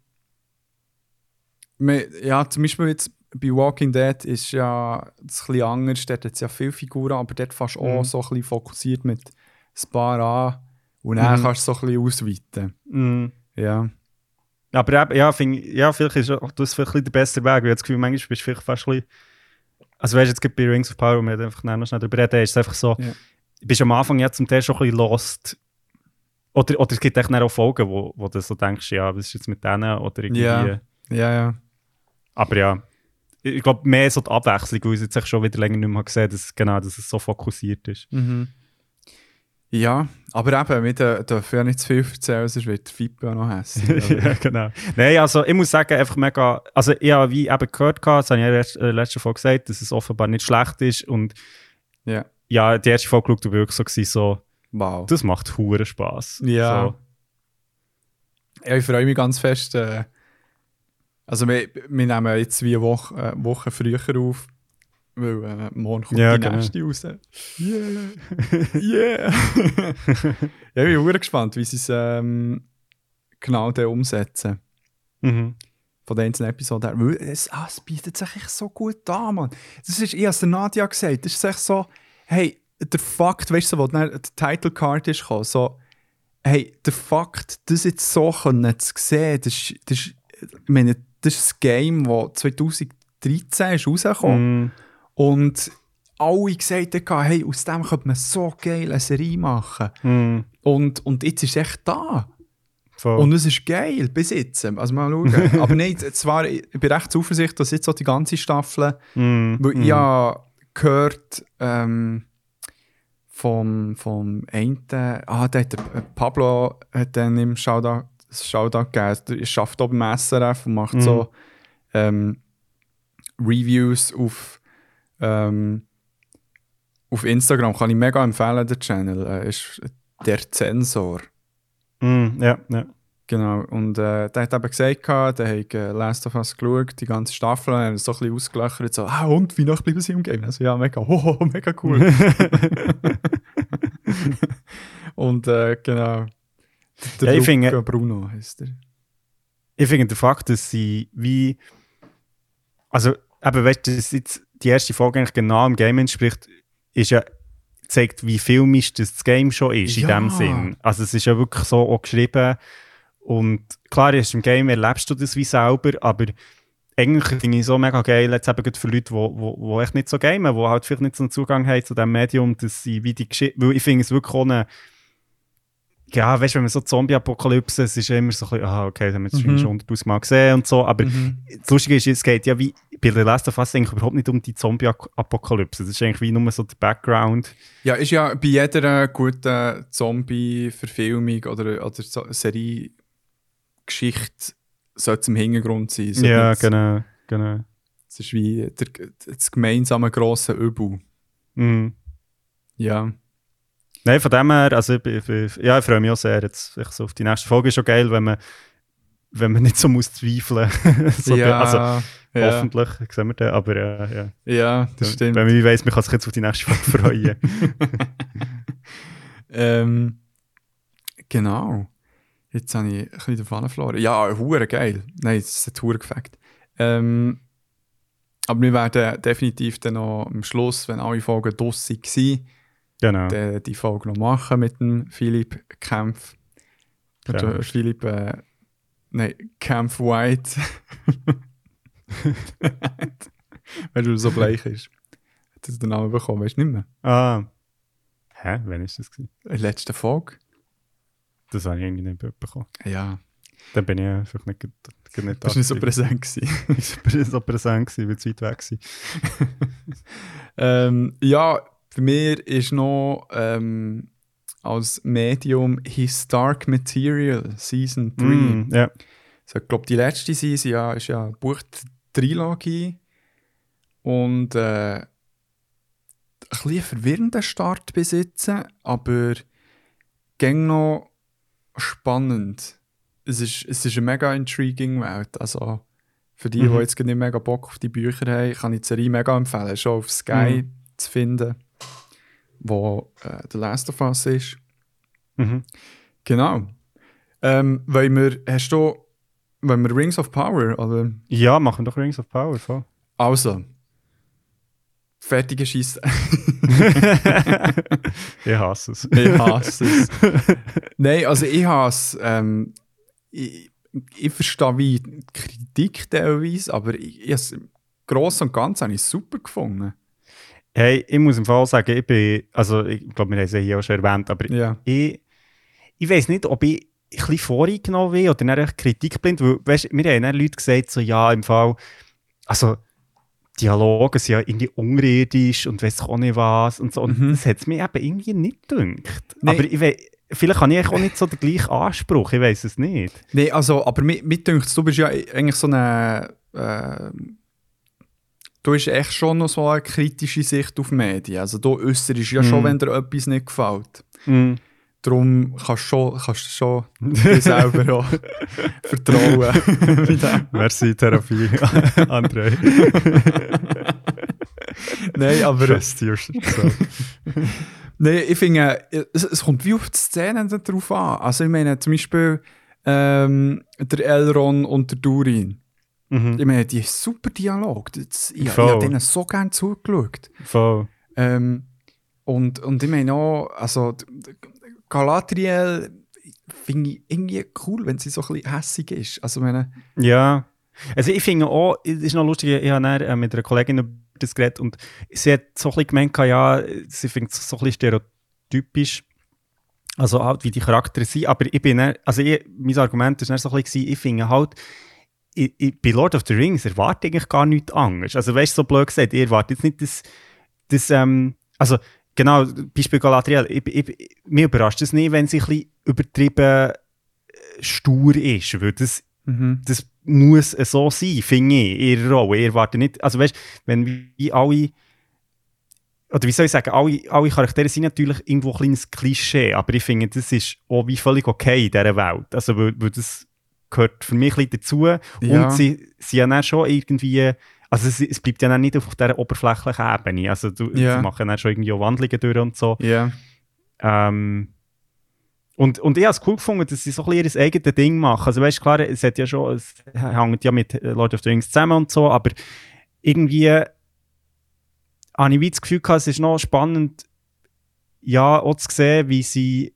ich, ja, zum Beispiel jetzt bei Walking Dead ist ja das ein bisschen anders, dort hat es ja viele Figuren, aber dort fast auch Mhm. so ein bisschen fokussiert mit ein paar an und dann Mhm. kannst du so ein bisschen ausweiten. Mm. Ja, Aber eben, ja, find, ja, vielleicht ist auch das vielleicht der bessere Weg, weil ich habe das Gefühl, manchmal bist du vielleicht fast ein bisschen, also weißt du, jetzt gibt bei Rings of Power, wo wir einfach noch schnell darüber reden, ist es einfach so, Ja. Du bist am Anfang ja zum Teil schon ein bisschen lost. Oder, oder es gibt echt auch Folgen, wo, wo du so denkst, ja, was ist jetzt mit denen? Oder irgendwie. Ja. ja, ja. Aber ja, ich glaube, mehr so die Abwechslung, weil ich es jetzt schon wieder länger nicht mehr gesehen habe, dass, genau, dass es so fokussiert ist. Mhm. Ja, aber eben, wir dür- dürfen ja nicht zu viel erzählen, sonst wird der Fippo auch noch hässlich. ja, genau. Nein, also ich muss sagen, einfach mega, also ich habe wie eben gehört, das habe ich ja letzt- äh, letzte Folge gesagt, dass es offenbar nicht schlecht ist und ja. Ja, die erste Folge geschaut und wirklich so, gewesen, so Wow. das macht hure Spaß. Ja. So. Ja, ich freue mich ganz fest. Äh, also wir, wir nehmen jetzt wie eine Woche, äh, Woche früher auf, weil äh, morgen kommt Ja, die genau. nächste raus. Yeah! yeah! ja, ich bin sehr gespannt, wie sie es ähm, genau dann umsetzen. Mhm. Von den einzelnen Episoden her. Weil es, ah, es bietet sich echt so gut an, Mann. Das ist, ich habe es der Nadja gesagt, das ist echt so, hey, der Fakt, weißt du, wo dann die Title Card ist gekommen, so, hey, der Fakt, das jetzt so können zu sehen, das ist, das ist, ich meine, das ist das Game, das 2013 ist rausgekommen Mhm. und alle gesagt haben, hey, aus dem könnte man so geil eine Serie machen. Mhm. Und, und jetzt ist es echt da. Voll. Und es ist geil, bis jetzt. Also mal schauen. Aber nein, zwar, ich bin recht zuversichtlich, dass jetzt so die ganze Staffel, Mhm. weil ich habe gehört ähm, vom, vom einen, ah, der hat, der Pablo hat dann im Shoutout, gegeben, er arbeitet oben im SRF und macht Mhm. so ähm, Reviews auf, ähm, auf Instagram. Kann ich mega empfehlen, der Channel. Äh, ist der Zensor. Mhm. Ja, ja. Genau, und äh, der hat eben gesagt, der hat äh, Last of Us geschaut, die ganze Staffel, und so ein bisschen ausgelöchert, so, ah, und, wie noch bleiben sie im Game? Also, ja, mega, oh, oh, mega cool. und äh, genau, der Ja, ich finde- Bruno heißt er. ich finde der Fakt, dass sie wie. Also, eben, weißt du, dass jetzt die erste Folge eigentlich genau im Game entspricht, ist ja zeigt, wie filmisch das, Game schon ist, in Ja. dem Sinn. Also, es ist ja wirklich so auch geschrieben. Und klar, ist im Game erlebst du das wie selber, aber eigentlich finde ich es so mega geil, jetzt eben gerade für Leute, die wo, wo, wo echt nicht so gamen, die halt vielleicht nicht so einen Zugang haben zu diesem Medium, dass sie wie die Geschichte, weil ich finde es wirklich auch eine, ja, weißt du, wenn man so Zombie-Apokalypse, es ist ja immer so ein bisschen, ah, okay, das haben wir jetzt Mhm. schon 100'000 Mal gesehen und so, aber Mhm. das Lustige ist, es geht ja wie bei The Last of Us eigentlich überhaupt nicht um die Zombie-Apokalypse, das ist eigentlich wie nur so der Background. Ja, ist ja bei jeder guten Zombie-Verfilmung oder, oder so Serie-Geschichte sollte im Hintergrund sein. So ja, nicht- genau, genau. Es ist wie der, das gemeinsame grosse Übel. Mhm. Ja. Nein, von dem her, also ich, ich, ja, ich freue mich auch sehr jetzt, echt so auf die nächste Folge. Ist schon geil, wenn man, wenn man nicht so muss zweifeln so, ja, Also ja, hoffentlich, sehen wir den, aber äh, ja. ja, das stimmt. Wenn man weiss, man kann sich jetzt auf die nächste Folge freuen. ähm, genau. Jetzt habe ich ein bisschen den Faden verloren. Ja, hure geil. Nein, es hat hure gefackt. Ähm, aber wir werden definitiv dann noch am Schluss, wenn alle Folgen draussen waren, genau. die, die Folge noch machen mit dem Philipp Kempf. Ja. Oder Philipp, äh, nein, Kempf White. Wenn du so bleich ist. Hat er den Namen bekommen, weißt du nicht mehr? Ah. Hä? Wann ist das gewesen? In der letzten Folge? Das habe ich irgendwie nicht bekommen. Ja, Dann bin ich einfach nicht, nicht, nicht das war nicht so präsent. gewesen. Ich war so präsent, gewesen, weil es weit weg war. ähm, ja, für mich ist noch ähm, als Medium His Dark Material Season 3. Mm, ja. So, ich glaube, die letzte Season ja, ist ja Buch-Trilogie. Und äh, ein bisschen verwirrender Start besitzen, aber gäng noch spannend. Es ist, es ist eine mega intriguing Welt. Also für die, Mhm. die jetzt nicht mega Bock auf die Bücher haben, kann ich die Serie mega empfehlen. Schon auf Sky Mhm. zu finden, wo äh, The Last of Us ist. Mhm. Genau. Ähm, weil wir, hast du, wenn wir Rings of Power, oder? Ja, machen doch Rings of Power. Voll. Also, fertige Scheiße. ich hasse es. ich hasse es. Nein, also ich hasse ähm, ich, ich verstehe wie Kritik teilweise, aber ich, ich has- gross und ganz habe ich es super gefunden. Hey, ich muss im Fall sagen, ich bin, also ich glaube, wir haben es ja hier auch schon erwähnt, aber Ja. ich, ich weiß nicht, ob ich ein bisschen voreingenommen bin oder dann kritikblind, weil, weißt, mir haben dann Leute gesagt, so, ja, im Fall, also, Dialoge sind ja irgendwie unirdisch und weiß auch nicht was und so. Und Mhm. das hat es mir eben irgendwie nicht gedacht. Nee. Aber ich wei- vielleicht habe ich auch nicht so den gleichen Anspruch, ich weiß es nicht. Nee, also, aber mir, mir dünkt du bist ja eigentlich so eine. Äh, du hast echt schon noch so eine kritische Sicht auf Medien. Also, du äußerst ja schon, Mhm. wenn dir etwas nicht gefällt. Mm. Darum kannst du schon, kannst schon dir selber auch vertrauen. Merci, Therapie, André. Nein, aber Trust yourself. nee, ich finde, es, es kommt wie auf die Szenen darauf an. Also, ich meine, zum Beispiel ähm, der Elron und der Durin. Mhm. Ich meine, die super Dialog. Das, ich ich habe denen so gerne zugeschaut. Voll. Ähm, und, und ich meine auch, also Galadriel finde ich irgendwie cool, wenn sie so ein bisschen hässig ist. Also meine, Ja. Also ich finde auch, es ist noch lustig, ich habe äh, mit einer Kollegin über das geredet und sie hat so ein bisschen gemeint, ja, sie findet es so ein bisschen stereotypisch, also halt, wie die Charaktere sind, aber ich bin dann, also ich, mein Argument war so ein bisschen, ich finde halt, ich, ich, bei Lord of the Rings erwarte ich eigentlich gar nichts anderes. Also weißt du, so blöd gesagt, ich erwarte jetzt nicht das, das ähm, also genau, Beispiel Galadriel, ich, ich, mir überrascht es nicht, wenn sie ein bisschen übertrieben äh, stur ist, weil das das muss so sein, finde ich, ihrer Rolle. Ich erwarte nicht, also weißt wenn wie alle, oder wie soll ich sagen, alle, alle Charaktere sind natürlich irgendwo ein kleines Klischee, aber ich finde, das ist auch wie völlig okay in dieser Welt. Also, weil, weil das gehört für mich ein bisschen dazu. Ja. Und sie sind ja dann schon irgendwie, also es, es bleibt ja dann nicht auf dieser oberflächlichen Ebene. Also, du, Ja. sie machen dann schon irgendwie Wandlungen durch und so. ja. Ähm, und, und ich habe es cool gefunden, dass sie so ein bisschen ihr eigenes Ding machen. Also weißt du, klar, es hat ja schon, es hängt ja mit Lord of the Rings zusammen und so, aber irgendwie habe ich wie das Gefühl gehabt, es ist noch spannend, ja, auch zu sehen, wie sie,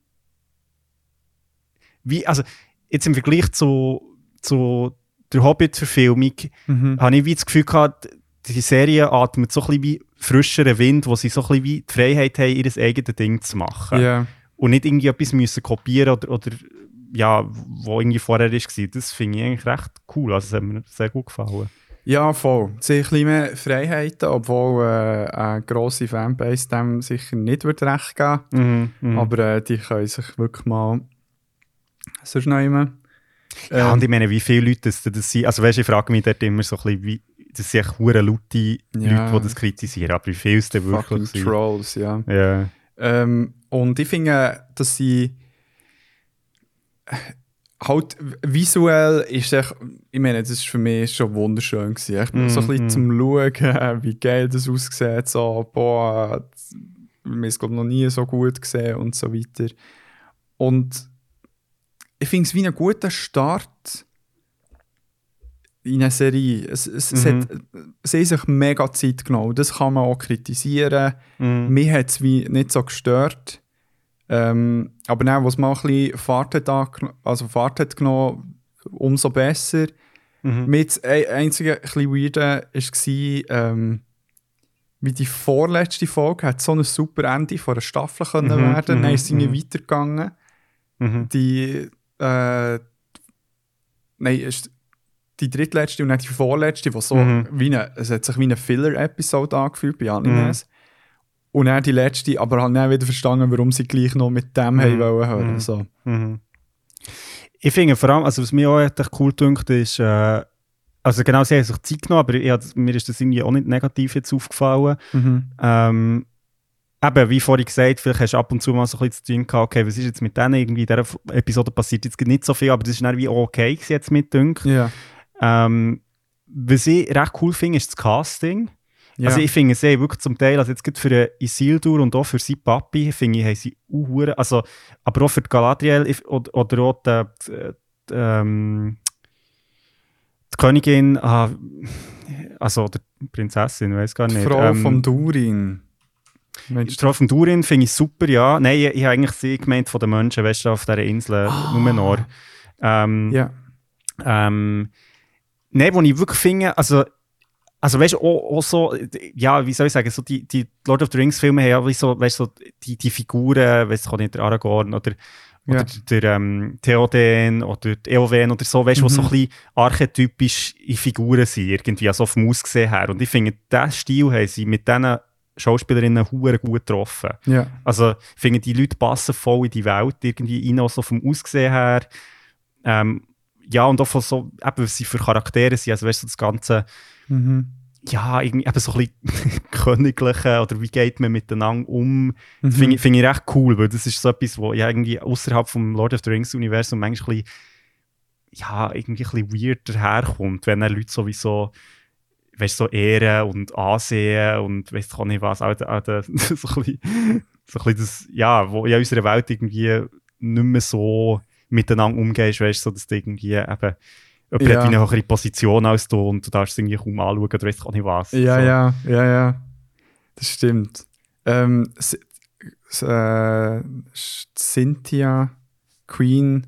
wie, also jetzt im Vergleich zu, zu der Hobbit-Verfilmung, Mhm. habe ich wie das Gefühl gehabt, die Serie atmet so ein bisschen wie frischeren Wind, wo sie so ein bisschen wie die Freiheit haben, ihr eigenes Ding zu machen. Ja. Und nicht irgendwie etwas müssen kopieren oder, oder ja, wo irgendwie vorher war. Das finde ich eigentlich recht cool. Also, das hat mir sehr gut gefallen. ja, voll. Sie haben ein bisschen mehr Freiheiten, obwohl äh, eine grosse Fanbase dem sicher nicht wird recht geben Mhm, Aber äh, die können sich wirklich mal sonst noch immer. Ja, Ähm, und ich meine, wie viele Leute das, das sind. Also, weißt ich frage mich dort immer so ein bisschen, wie. Das sind echt hure laute Ja. Leute, die das kritisieren. Aber wie viel es denn fucking wirklich sind. Trolls, ja. Ja. Ähm, und ich finde, dass sie halt visuell ist echt, ich meine, das ist für mich schon wunderschön gewesen. Echt, Mm, so ein bisschen mm. zum Schauen, wie geil das aussieht, so, boah, wir haben es noch nie so gut gesehen und so weiter. Und ich finde es wie ein guter Start in eine Serie. Es, es, es Mhm. hat, sie haben sich mega Zeit genommen. Das kann man auch kritisieren. Mhm. Mir hat es wie nicht so gestört. Ähm, aber dann, was mal ein bisschen Fahrt hat, also Fahrt hat genommen, umso besser. Mhm. Mit ein einzige ein bisschen weirde war, ähm, wie die vorletzte Folge hat so ein super Ende von einer Staffel können Mhm, werden. mhm, Dann ist sie nicht mhm. weitergegangen. Mhm. Die, äh, nein, ist die drittletzte und dann die vorletzte, die so Mhm. wie eine, es hat sich wie eine Filler-Episode angefühlt bei Animes. Und dann die letzte, aber halt dann wieder verstanden, warum sie gleich noch mit dem Mhm. haben wollen hören. Mhm. So. Mhm. Ich finde vor allem, also was mir auch echt cool dünkt, ist, äh, also genau, sie haben sich Zeit genommen, aber ich, mir ist das irgendwie auch nicht negativ jetzt aufgefallen. Mhm. Ähm, eben, wie vorhin gesagt, vielleicht hast du ab und zu mal so ein bisschen zu tun gehabt, okay, was ist jetzt mit denen irgendwie in dieser Episode passiert, jetzt nicht so viel, aber das ist dann wie okay gewesen jetzt mit dünkt. Ja. Ähm, was ich recht cool finde, ist das Casting. ja. Also ich finde, sie haben wirklich zum Teil, also jetzt gerade für den Isildur und auch für seinen Papi, finde ich, haben sie auch also aber auch für die Galadriel oder, oder auch die, die, die, ähm, die Königin, ah, also oder die Prinzessin, ich weiß gar die nicht. Frau ähm, vom Durin. Mensch, von Durin finde ich super, ja. Nein, ich, ich habe eigentlich sie gemeint von den Menschen, weißt du, auf dieser Insel Numenor. Ähm, ja. ähm, Nein, wo ich wirklich finde, also, also weißt du, auch, auch so, ja, wie soll ich sagen, so die, die Lord of the Rings Filme haben ja wie so, weißt du, so die, die Figuren, weißt du, nicht der Aragorn oder Ja. Oder der ähm, Theoden oder die Eowen oder so, weißt du, Mhm. die so ein bisschen archetypisch in Figuren sind, irgendwie, also vom Aussehen her. Und ich finde, diesen Stil haben sie mit diesen Schauspielerinnen hure gut getroffen. Ja. Also, ich finde, die Leute passen voll in die Welt irgendwie rein, auch so vom Aussehen her. Ähm, ja, und auch von so, eben, was sie für Charaktere sind, also weißt du, das Ganze, Mhm. ja, irgendwie eben so ein bisschen königliche oder wie geht man miteinander um, Mhm. finde ich, finde ich recht cool, weil das ist so etwas, wo ja irgendwie außerhalb vom Lord of the Rings Universum manchmal ein bisschen, ja, irgendwie ein bisschen weird daherkommt, wenn dann Leute sowieso weißt, so ehren und ansehen und weißt auch nicht was, auch, auch der, so, ein bisschen, so ein bisschen das, ja, wo ja in unserer Welt irgendwie nicht mehr so miteinander umgehst, weißt so, dass du irgendwie eben jemand Ja. hat eine höhere Position als du und du darfst es irgendwie kaum anschauen oder weißt auch nicht was. Ja, so. ja, ja, ja. Das stimmt. Ähm, S- S- äh, Cynthia, Queen,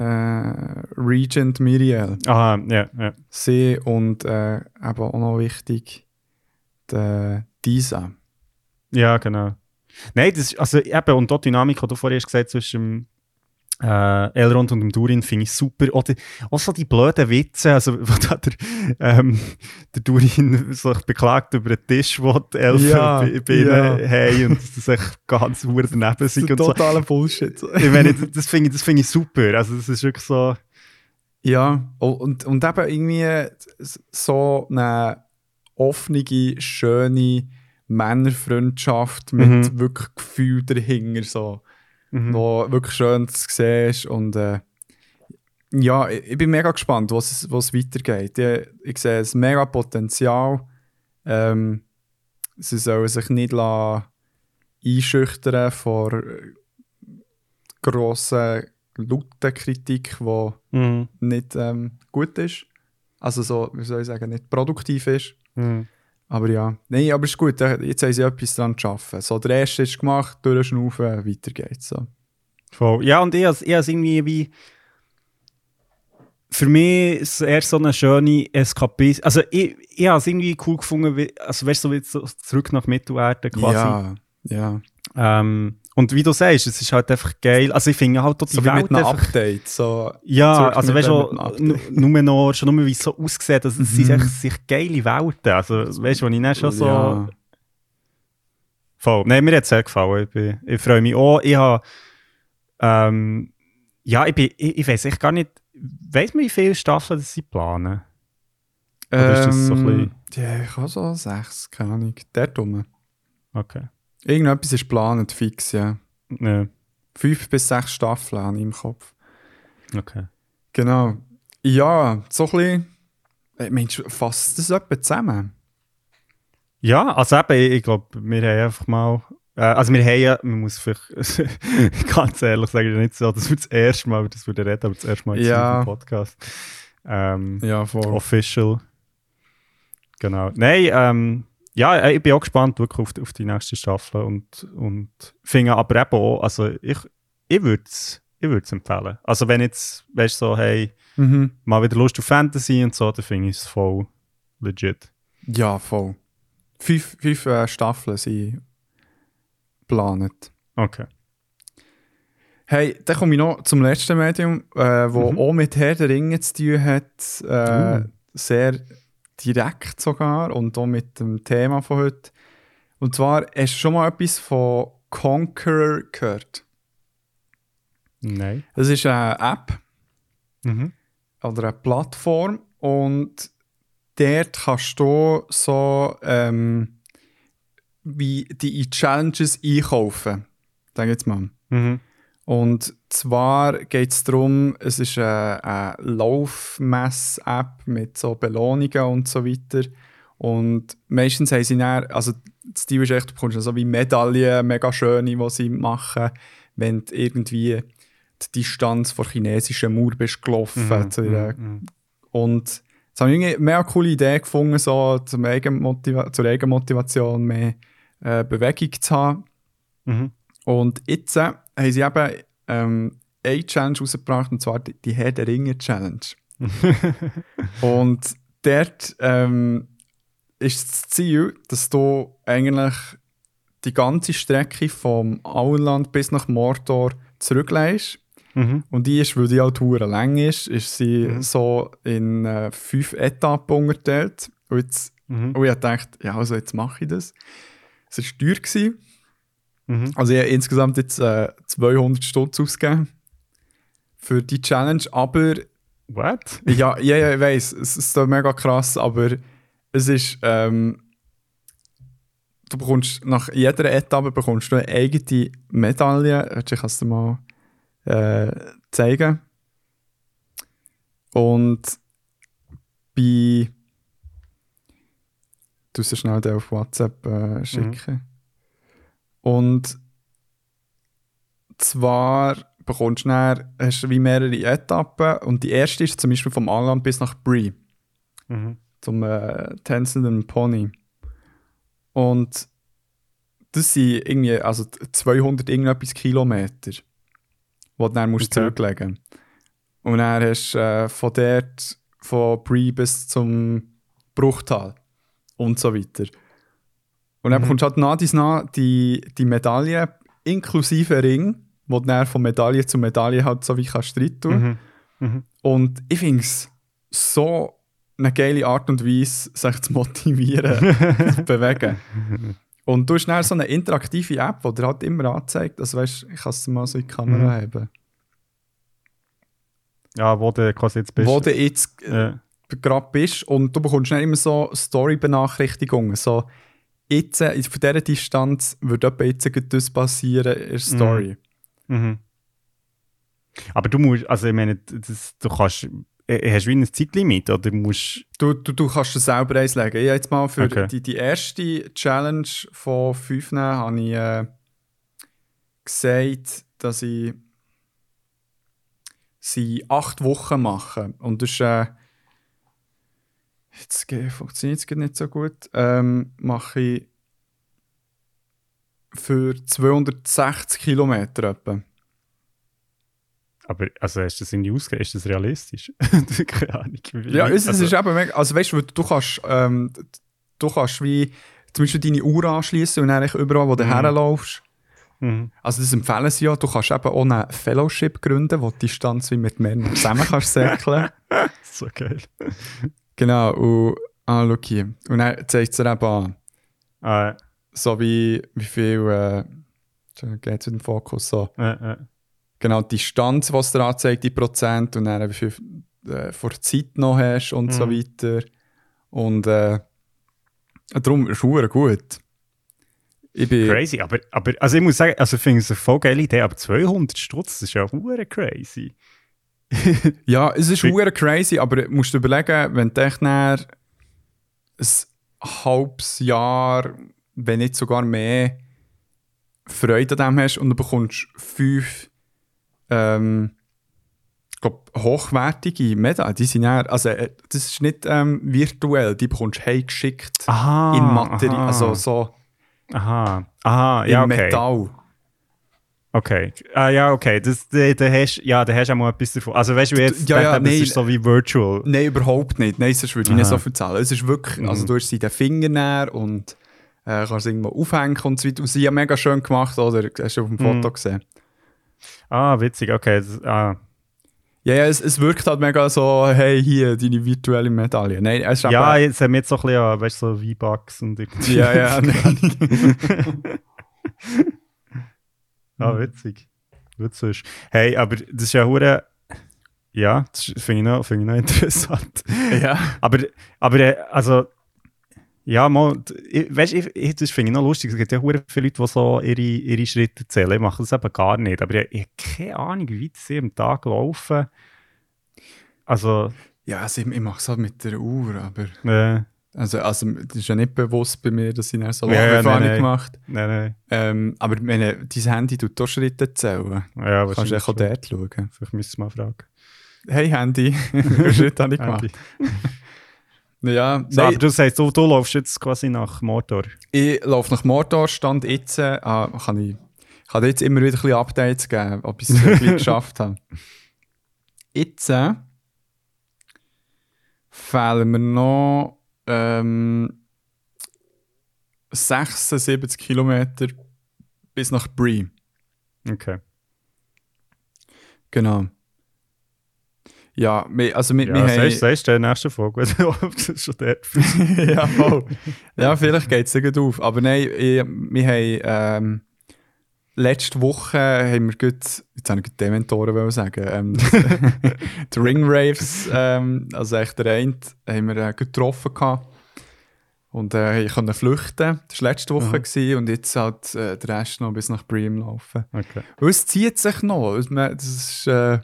Regent Miriel. Aha, ja, ja. Sie und äh, eben auch noch wichtig, der Disa. Ja, genau. Nein, das ist, also eben, und die Dynamik, die du vorhin hast gesagt zwischen äh, Elrond und dem Durin, finde ich super. Oder auch so die blöden Witze, also wo da der, ähm, der Durin sich beklagt über den Tisch, wo die Elfen Ja, bei, bei ja. ihnen haben und dass das echt ganz hure daneben sind und so. totaler Bullshit. Ich meine, das finde ich, das finde ich super. Also das ist wirklich so, Ja, und, und eben irgendwie so eine offene, schöne Männerfreundschaft mit Mhm. wirklich Gefühl dahinter, so, mhm. wo wirklich schön zu sehen. Und äh, ja, ich, ich bin mega gespannt, was es, was weitergeht. Ich, ich sehe ein mega Potenzial. Ähm, sie sollen sich nicht lassen einschüchtern vor äh, grossen, lauten Kritik, die Mhm. nicht ähm, gut ist. Also so, wie soll ich sagen, nicht produktiv ist. Mhm. Aber ja, nein, aber ist gut. äh, Jetzt haben sie etwas dran zu arbeiten. So, der erste ist gemacht, durchschnaufen, weiter geht's. So. Voll. Ja, und ich habe es irgendwie wie. Für mich ist es eher so eine schöne Eskapismus. Also, ich, ich habe es irgendwie cool gefunden, wie, also, weißt du, so wie so zurück nach Mittelerde quasi. Ja, ja. Ähm, und wie du sagst, es ist halt einfach geil. Also, ich finde halt auch die Welt mit einem. Update. So, Ja, also weißt du, nur noch, schon nur wie es so aussieht, also, es sind Mhm. echt sich geile Welten. Also, weißt du, wo ich dann schon so. Ja. Voll. Nein, mir hat es sehr gefallen. Ich, bin, ich freue mich auch. Ich habe. Ähm, ja, ich, bin, ich, ich weiß echt gar nicht. Weiss man, wie viele Staffeln das sie planen? Oder ist das so ein Ähm, Ja, ich habe so sechs, keine Ahnung. Der dumme. Okay. Irgendetwas ist geplant, fix, ja. Ja, Fünf bis sechs Staffeln habe ich im Kopf. okay. Genau. Ja, so ein bisschen. äh, Meinst du, fasst das etwa zusammen? Ja, also eben, ich, glaube, wir haben einfach mal. Äh, also, wir haben ja, man muss vielleicht ganz ehrlich sagen, nicht so, das wird das erste Mal, über das wir reden, aber das erste Mal jetzt Ja. im Podcast. Ähm, Ja, voll. Official. Genau. Nein, ähm, ja, äh, ich bin auch gespannt wirklich auf, die- auf die nächste Staffel und, und finde aber eben auch, also ich, ich würde es ich würd's empfehlen. Also wenn jetzt, weißt du, so, hey, Mhm. mal wieder Lust auf Fantasy und so, dann finde ich es voll legit. Ja, voll. Fünf, fünf äh, Staffeln sind geplant. Okay. Hey, dann komme ich noch zum letzten Medium, äh, wo Mhm. auch mit Herr der Ringe zu tun hat. Äh, Uh. Sehr direkt sogar und auch mit dem Thema von heute. Und zwar, hast du schon mal etwas von Conqueror gehört? Nein. Das ist eine App Mhm. oder eine Plattform und dort kannst du so ähm, wie die Challenges einkaufen. Sag jetzt mal. Mhm. Und zwar geht es darum, es ist eine, eine Laufmess-App mit so Belohnungen und so weiter. Und meistens haben sie dann, also das Ziel ist echt, du bekommst so wie Medaillen, mega schöne, die sie machen, wenn du irgendwie die Distanz vor chinesischen Mauer bist gelaufen. Mhm. Zu ihrer Mhm. und jetzt habe ich irgendwie eine mega coole Idee gefunden, so zum Eigenmotiva zur Eigenmotivation mehr äh, Bewegung zu haben. Mhm. Und jetzt äh, haben sie eben ähm, eine Challenge rausgebracht, und zwar die, die Herr der Ringe Challenge. und dort ähm, ist das Ziel, dass du eigentlich die ganze Strecke vom Auenland bis nach Mordor zurücklegst, Mhm. und die ist, weil die halt hure lang ist, ist sie Mhm. so in äh, fünf Etappen unterteilt. Und, jetzt, Mhm. und ich dachte, ja, also jetzt mache ich das. Es war teuer. Gewesen. Mhm. Also ich habe insgesamt jetzt äh, 200 Stutz ausgegeben für die Challenge. Aber What? ja, ja, ja ich weiß, es ist mega krass, aber es ist. Ähm, du bekommst nach jeder Etappe bekommst du eine eigene Medaille. Ich kann es dir mal äh, zeigen. Und bei. Du sie schnell auf WhatsApp äh, schicken. Und zwar bekommst du dann, hast du wie mehrere Etappen und die erste ist zum Beispiel vom Anland bis nach Brie Mhm. zum äh, tänzelnden Pony. Und das sind irgendwie also 200 irgendetwas Kilometer, die du dann musst Okay. zurücklegen Und dann hast du äh, von dort, von Brie bis zum Bruchtal und so weiter. Und dann Mhm. bekommst du halt nach dies nach die, die Medaille inklusive Ring, wo du dann von Medaille zu Medaille halt so wie kannst tun. Mhm. Mhm. Und ich finde es so eine geile Art und Weise, sich zu motivieren, zu bewegen. Und du hast dann so eine interaktive App, die dir halt immer anzeigt, also weißt, ich kann es mal so in die Kamera Mhm. haben, Ja, wo du quasi jetzt bist. wo du jetzt äh, Ja. gerade bist und du bekommst dann immer so Story-Benachrichtigungen, so jetzt, äh, von dieser Distanz würde etwa jetzt das passieren in der Story. Mhm. Aber du musst, also ich meine, das, du kannst, äh, hast du wie ein Zeitlimit oder musst. Du, du, du kannst es selber einlegen. Ich jetzt mal für Okay. die, die erste Challenge von fünf habe ich äh, gesagt, dass ich sie acht Wochen mache. Und das ist, äh, jetzt funktioniert es nicht so gut, ähm, mache ich für 260 Kilometer etwa. Aber also hast du das irgendwie ausgegeben? Ist das realistisch? Keine Ahnung. Ja, es, also, ist eben mega, also weißt du, du kannst, ähm, du kannst wie zum Beispiel deine Uhr anschließen und dann eigentlich überall, wo du Mhm. herlaufst. Mhm. Also das empfehlen sie ja, du kannst eben auch eine Fellowship gründen, wo die Distanz wie mit Männern zusammen kannst säckeln. So geil. Genau, und ah, schau hier. Und dann zeigt es dir eben an, Ah, so wie, wie viel, äh, geht in den Fokus, so. äh, äh. Genau, die Distanz, die es dir anzeigt, die Prozent und dann wie viel äh, vor Zeit noch hast und so Mhm. weiter. Und äh, darum ist es gut. Crazy, aber, aber also ich muss sagen, also ich finde es eine voll geile Idee, aber 200 Stutz, das ist ja hure crazy. Ja, es ist hure crazy, aber du musst überlegen, wenn du echt ein halbes Jahr, wenn nicht sogar mehr, Freude an dem hast und du bekommst fünf ähm, glaub, hochwertige Medaillen, die sind dann, also äh, das ist nicht ähm, virtuell, die bekommst du heimgeschickt Aha. in Materie, aha, also so Aha. Aha, in ja, okay. Metall. Okay. Ah, ja, okay. Das, da, da hast, ja, da hast du auch mal etwas davon. Also weißt du, wie jetzt Ja, ja, gedacht habe, das nein. ist so wie virtual. Nein, überhaupt nicht. Nein, das würde ich nicht so erzählen. Es ist wirklich, Mhm. also du hast sie den Fingern näher und äh, kannst irgendwo aufhängen und so weiter. Und sie haben mega schön gemacht, oder? Hast du auf dem Foto Mhm. gesehen? Ah, witzig, okay. Das, ah. Ja, ja, es, es wirkt halt mega so, hey, hier, deine virtuelle Medaille. Nein, es ist Ja, jetzt haben wir jetzt so ein bisschen, ja, weißt du, so V-Bucks und irgendwie. ja, ja, nein. ah, witzig. Witzig. Hey, aber das ist ja hure. Ja, das finde ich, noch- finde ich noch interessant. ja. Aber, aber äh, also, ja, mal, weißt du, das finde ich noch lustig. Es gibt ja hure viele Leute, die so ihre, ihre Schritte zählen. Ich mache das eben gar nicht. Aber ich, ich habe keine Ahnung, wie weit sie am Tag laufen. Also, Ja, also ich, ich mache es halt mit der Uhr, aber äh, also, also das ist ja nicht bewusst bei mir, dass ich dann so Ja, ja, lange nein, nein. gemacht nein, nein. ähm, Aber meine, dein Handy tut auch Schritte zählen. Ja, Kannst du auch dort schauen. Vielleicht müssen wir mal fragen. Hey Handy, Schritte habe ich gemacht? Ja, So, aber du sagst, du, du läufst jetzt quasi nach Mordor. ich laufe nach Mordor, stand jetzt, äh, ah, kann ich, kann jetzt immer wieder ein bisschen Updates geben, ob ich es wirklich geschafft habe. Jetzt äh, fehlen mir noch ähm, 76 Kilometer bis nach Brie. Okay. Genau. Ja, wir, also Ja, wir sagst, sagst du in der nächsten Folge, ob du schon dort bist. ja, voll. ja, vielleicht geht es gut auf. Aber nein, ich, wir haben ähm, letzte Woche haben wir gut, jetzt habe ich Dementoren sagen, ähm, die Ring Raves, ähm, also echt der eine, haben wir äh, getroffen gehabt. Und äh, ich konnte flüchten. Das war letzte Woche gewesen, und jetzt halt äh, der Rest noch bis nach Bream laufen. Okay. Und es zieht sich noch. Das ist, äh,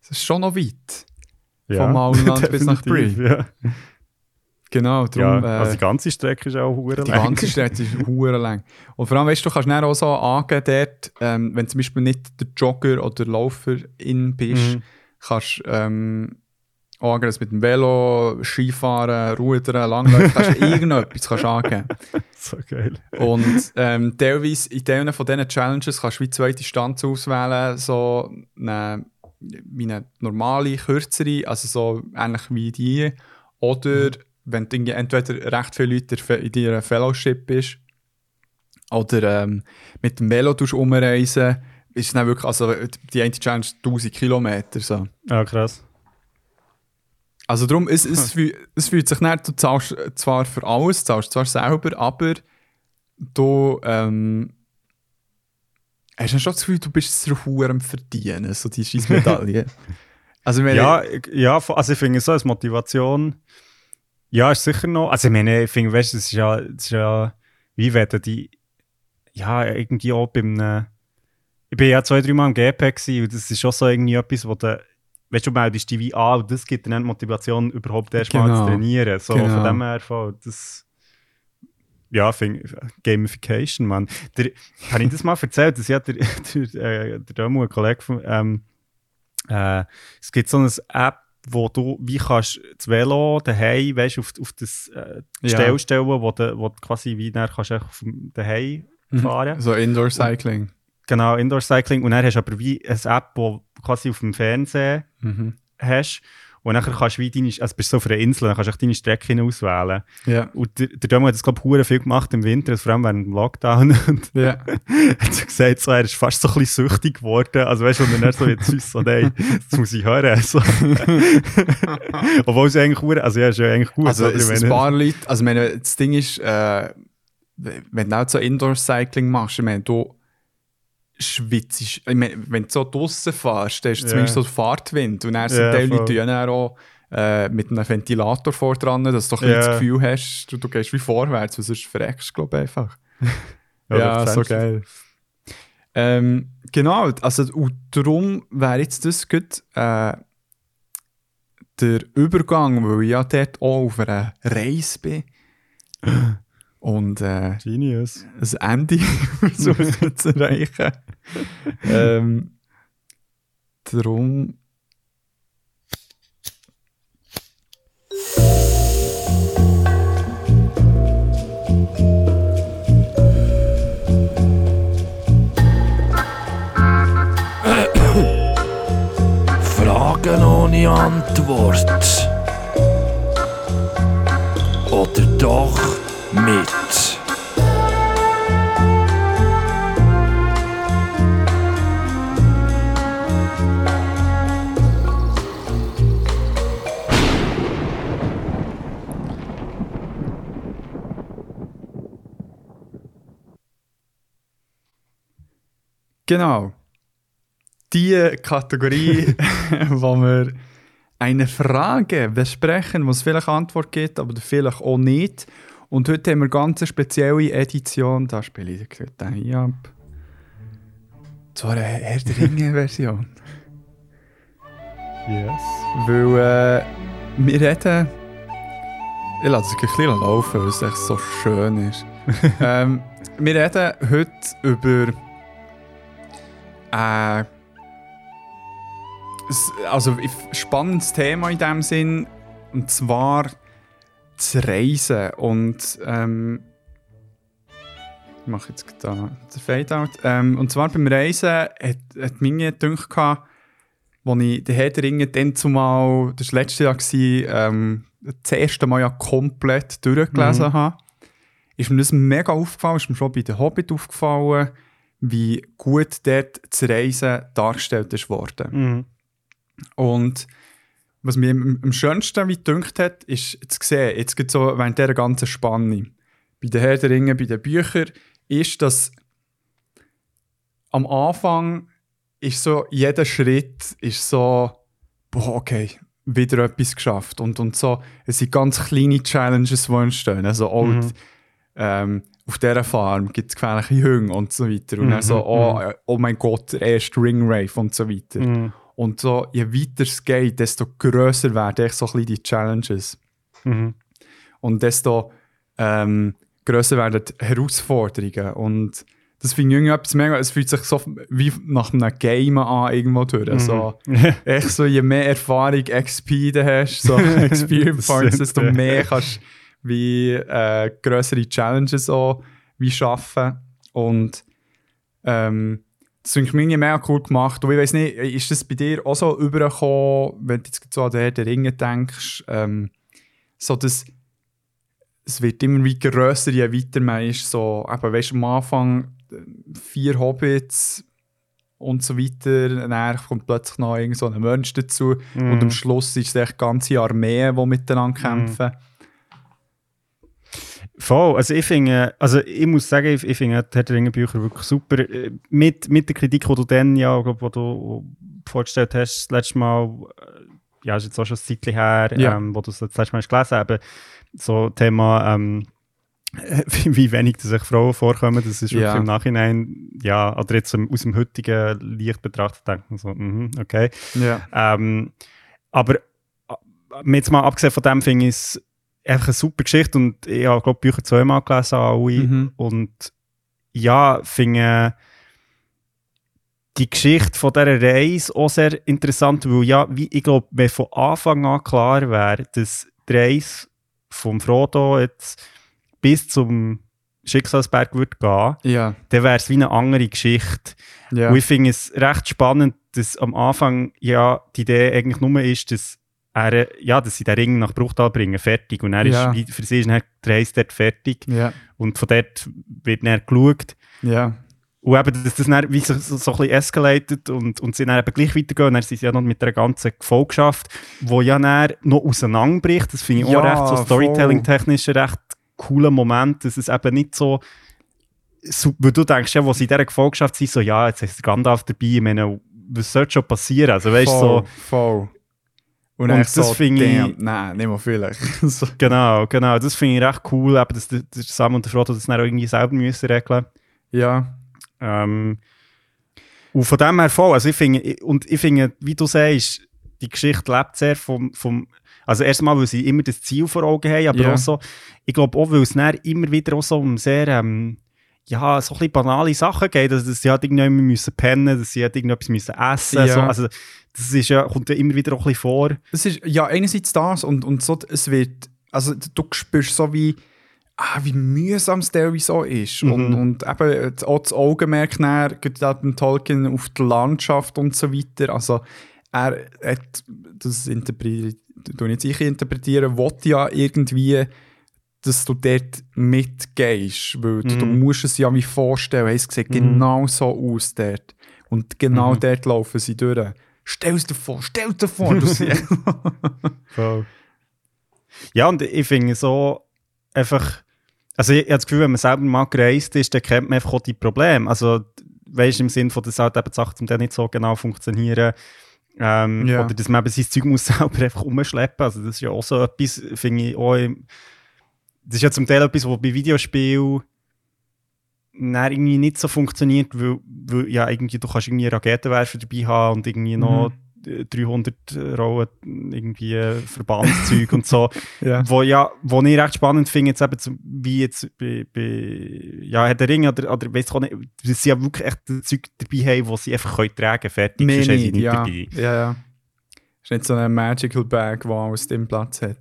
das ist schon noch weit. Vom Auenland bis nach definitiv, Ja, Genau, ja darum, äh, also die ganze Strecke ist auch hure Die lang. ganze Strecke ist hure lang. Und vor allem, weißt du, du kannst dann auch so angeben, dort, ähm, wenn zum Beispiel nicht der Jogger oder Lauferin bist, Mhm. kannst du ähm, angeben, dass mit dem Velo, Skifahren, Rudern, Langläufen, kannst du irgendetwas kannst angeben. So geil. Und ähm, teilweise in teilen von diesen Challenges kannst du wie zwei Distanzen auswählen, so eine, wie eine normale, kürzere, also so ähnlich wie die. Oder wenn du entweder recht viele Leute in deiner Fellowship bist oder ähm, mit dem Velo umreisen, ist es dann wirklich, also die eine Challenge 1000 Kilometer. So. Ah, krass. Also darum, es, es, fühl, es fühlt sich nicht, du zahlst zwar für alles, zahlst zwar selber, aber du ähm, hast dann schon das Gefühl, du bist es am Verdienen, so die scheiß Medaille. also Ja, ja, also ich finde so als Motivation, ja, ist sicher noch, also ich meine, ich finde, weißt du, es ist ja, es ist ja, wie du die, ja, irgendwie auch beim, äh, ich bin ja zwei, drei Mal im GP gewesen und das ist schon so irgendwie etwas, wo du, weißt du, meldest dich wie an und das gibt dir dann Motivation, überhaupt erst mal Genau. zu trainieren. So, Genau. von dem her, voll, das, ja, finde ich, Gamification, man. Der, habe ich das mal erzählt, dass ja der, der, äh, der Dömu, ein Kollege von, ähm, äh, es gibt so eine App, wo du wie kannst das Velo daheim, weißt, auf, auf das äh, Ja. Stell stellen, wo du, wo du quasi wie dann kannst vom daheim Mhm. fahren. so Indoor Cycling. Genau, Indoor Cycling. Und dann hast du aber wie eine App, wo du quasi auf dem Fernsehen Mhm. hast. Und dann kannst du wie deine, also bist du so auf einer Insel, dann kannst du deine Strecken auswählen. Ja. Und der, der Dömo hat das, glaube ich, hure viel gemacht im Winter, also vor allem während dem Lockdown. Und Ja. hat so gesagt, so, er ist fast so ein bisschen süchtig geworden. Also weißt du, und dann er so jetzt ist so, nein, das muss ich hören. So. Obwohl es eigentlich hure, also ja, ist ja eigentlich gut. Also es, Wenn ein paar Leute, also meine, das Ding ist, äh, wenn du auch so Indoor Cycling machst, ich meine, du schwitzt, ich meine, wenn du so draussen fährst, dann ist Ja. zumindest so Fahrtwind und dann sind Ja, die voll. Leute ja auch äh, mit einem Ventilator vor dran, dass du Ja. das Gefühl hast, du, du gehst wie vorwärts, weil sonst verreckst du, glaube ich, einfach. Ja, Ja, das so du. geil. Ähm, genau, also und darum wäre jetzt das gut äh, der Übergang, weil ich ja dort auch auf einer Reise bin und äh, Genius. ein Ende versuchen zu erreichen. ähm, darum. Fragen ohne Antwort. Oder doch mit. Genau. Die Kategorie, wo wir eine Frage besprechen, wo es vielleicht Antwort gibt, aber vielleicht auch nicht. Und heute haben wir eine ganz spezielle Edition, da spiele ich den hier ab. Zwar eine Herr der Ringe-Version. Yes. Weil äh, wir reden. Ich lasse es ein bisschen laufen, weil es echt so schön ist. ähm, wir reden heute über. Äh, also ein spannendes Thema in dem Sinn. Und zwar das Reisen. Und. Ähm, ich mache jetzt da den Fade-out. Ähm, und zwar beim Reisen hat, hat mir gedacht, als ich den Herr der Ringe dann zumal, das war letztes Jahr, ähm, das erste Mal ja komplett durchgelesen Mhm. habe, ist mir das mega aufgefallen, ist mir schon bei den Hobbit aufgefallen, wie gut dort das Reisen dargestellt ist worden. Mhm. Und was mir am schönsten wie gedünkt hat, ist zu sehen, jetzt geht so während dieser ganzen Spanne, bei den Herr der Ringe, bei den Büchern, ist, dass am Anfang ist so, jeder Schritt ist so, boah, okay, wieder etwas geschafft. Und, und so, es sind ganz kleine Challenges, die entstehen. Also auch Mhm. ähm, auf dieser Farm gibt es gefährliche Hunde und so weiter. Und dann Mhm, so, oh, äh, oh mein Gott, der erste Ringrave und so weiter. Mhm. Und so, je weiter es geht, desto grösser werden so ein bisschen die Challenges. Mhm. Und desto ähm, grösser werden die Herausforderungen. Und das finde ich irgendwie etwas mega, es fühlt sich so wie nach einem Game an irgendwo durch. Also, echt so, je mehr Erfahrung XP du hast, so Experience Points, desto mehr kannst du wie äh, größere Challenges auch wie schaffen. Und ähm, das finde ich irgendwie mega cool gemacht. Und ich weiß nicht, ist das bei dir auch so übergekommen, wenn du jetzt so an den Herr der Ringe denkst, ähm, so dass es wird immer wie grösser, je weiter man ist. So, eben, weißt am Anfang äh, vier Hobbits und so weiter. Dann kommt plötzlich noch irgend so ein Mensch dazu. Mhm. Und am Schluss ist es echt ganze Armeen, die miteinander kämpfen. Voll, also ich finde, also ich muss sagen, ich, ich finde Herr der Ringe Bücher wirklich super. Äh, Mit, mit der Kritik, die du dann ja, glaub, wo du vorgestellt hast, das letzte Mal, äh, ja, ist jetzt auch schon ein Zeitchen her, Ja. ähm, wo du es das letzte Mal hast gelesen hast, eben so Thema, ähm, wie, wie wenig dass sich Frauen vorkommen, das ist wirklich Ja. im Nachhinein, ja, oder jetzt aus dem heutigen Licht betrachtet, denkt man so, mhm, okay. Ja. Ähm, aber äh, jetzt mal abgesehen von dem finde ich es einfach eine super Geschichte und ich habe glaube Bücher zweimal gelesen alle Mhm. und ja, finde die Geschichte von dieser Reise auch sehr interessant, weil ja, wie, ich glaube, wenn von Anfang an klar wäre, dass die Reise vom Frodo jetzt bis zum Schicksalsberg würde gehen, Ja. dann wäre es wie eine andere Geschichte. Ja. Und ich finde es recht spannend, dass am Anfang ja die Idee eigentlich nur ist, dass er, ja, dass sie den Ring nach Bruchtal bringen, fertig. Und er Ja. ist, für sie ist dann die Reise dort fertig. ja. Und von dort wird dann geschaut. Ja. Und eben, dass das dann wie so, so, so ein bisschen escalated und, und sie dann eben gleich weitergehen. Und dann sind sie ja noch mit der ganzen Gefolgschaft, wo ja dann noch auseinanderbricht. Das finde ich Ja, auch recht so. Storytelling-technisch ein recht cooler Moment, dass es eben nicht so, so weil du denkst ja, wo sie in dieser Gefolgschaft sind, so, ja, jetzt ist Gandalf dabei, ich meine, was sollte schon passieren? Also weißt voll, so, voll. Und, Und das so, finde ich- Nein, nicht mal vielleicht. so. genau, genau, das finde ich recht cool, eben, dass der Sam und der Frodo das dann auch irgendwie selber müssen regeln Ja. Ähm, und von dem her voll, also ich finde, und ich finde, wie du sagst, die Geschichte lebt sehr vom, vom also erstmal, weil sie immer das Ziel vor Augen haben, aber Ja. auch so, ich glaube auch, weil es dann immer wieder auch so um sehr, ähm, ja, so ein bisschen banale Sachen geht, also dass sie halt irgendjemand müssen pennen, dass sie halt irgendetwas müssen essen, Ja. so, also das ist ja, kommt ja immer wieder auch ein bisschen vor. Es ist ja einerseits das und, und so, es wird, also du spürst so wie, ah, wie mühsam es so ist. Mhm. Und, und eben auch das Augenmerk näher, geht da beim Tolkien auf die Landschaft und so weiter. Also er hat, das interpretiere jetzt ich interpretieren, will ja irgendwie, dass du dort mitgehst, weil du, du Mhm. musst es ja wie vorstellen, es sieht Mhm. genau so aus dort. Und genau Mhm. dort laufen sie durch. Stell es dir vor, stell dir vor, siehst. Ja, und ich finde so einfach, also ich, ich habe das Gefühl, wenn man selber mal gereist ist, dann kennt man einfach auch die Probleme. Also, weißt du, im Sinne von, dass halt eben die Sachen Teil nicht so genau funktionieren. Ähm, Ja. Oder dass man eben sein Zeug muss selber einfach umschleppen. Also, das ist ja auch so etwas, finde ich auch. Das ist ja zum Teil etwas, was bei Videospielen dann irgendwie nicht so funktioniert, weil, weil ja, irgendwie, du kannst irgendwie Raketenwerfer dabei haben und irgendwie noch äh, 300 Rollen irgendwie äh, Verbandszeug und so. ja. Wo, ja, wo ich recht spannend finde, jetzt eben, zum- wie jetzt bei, bei ja, Herr der Ring oder, oder weiss ich nicht, dass sie ja wirklich echt Zeug dabei haben, das sie einfach können tragen können, fertig, Mehr sonst haben sie nicht, nicht ja. dabei. ja, ja. Ist nicht so eine Magical Bag, die aus dem Platz hat.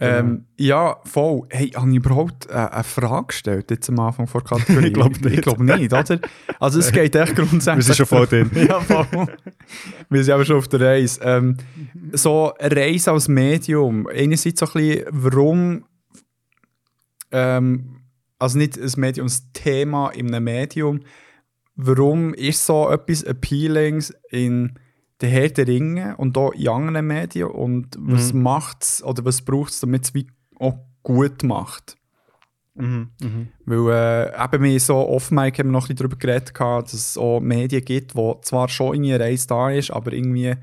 Ähm, ja, voll. Hey, habe ich überhaupt äh, eine Frage gestellt jetzt am Anfang vor Kategorie? Ich glaub nicht. Ich glaube nicht, oder? Also es geht echt grundsätzlich... Wir sind schon voll drin. ja, voll. Wir sind aber schon auf der Reise. Ähm, so Reise als Medium. Einerseits so ein bisschen, warum ähm, also nicht ein Medium, ein Thema in einem Medium. Warum ist so etwas Appealings in der Herr der Ringe und auch in anderen Medien und was Mhm. macht es oder was braucht es, damit es auch gut macht? Mhm. Mhm. Weil äh, eben wir so off-mic haben wir noch ein bisschen darüber geredet, dass es auch Medien gibt, wo zwar schon irgendwie eine Reise da ist, aber irgendwie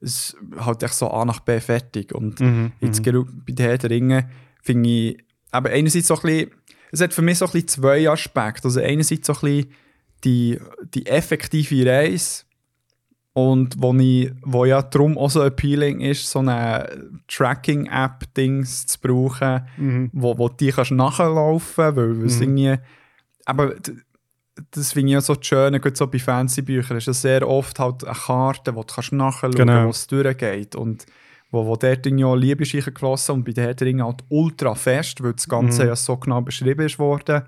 es halt echt so A nach B fertig. Und Mhm. jetzt gerade bei den Herr der Ringe finde ich, aber einerseits so ein bisschen, es hat für mich so ein bisschen zwei Aspekte. Also einerseits so ein bisschen die, die effektive Reise und wo, ich, wo ja darum auch so appealing ist, so eine Tracking-App-Dings zu brauchen, Mhm. wo, wo die kannst nachlaufen, weil es Mhm. irgendwie, aber das finde ich ja so das Schöne, gerade so bei Fancy-Büchern, ist ja sehr oft halt eine Karte, wo du kannst nachschauen kannst, Genau. wo es durchgeht und wo, wo dort irgendwie auch Liebe ist geflossen und bei der Ringe halt ultra fest, weil das Ganze Mhm. ja so genau beschrieben ist worden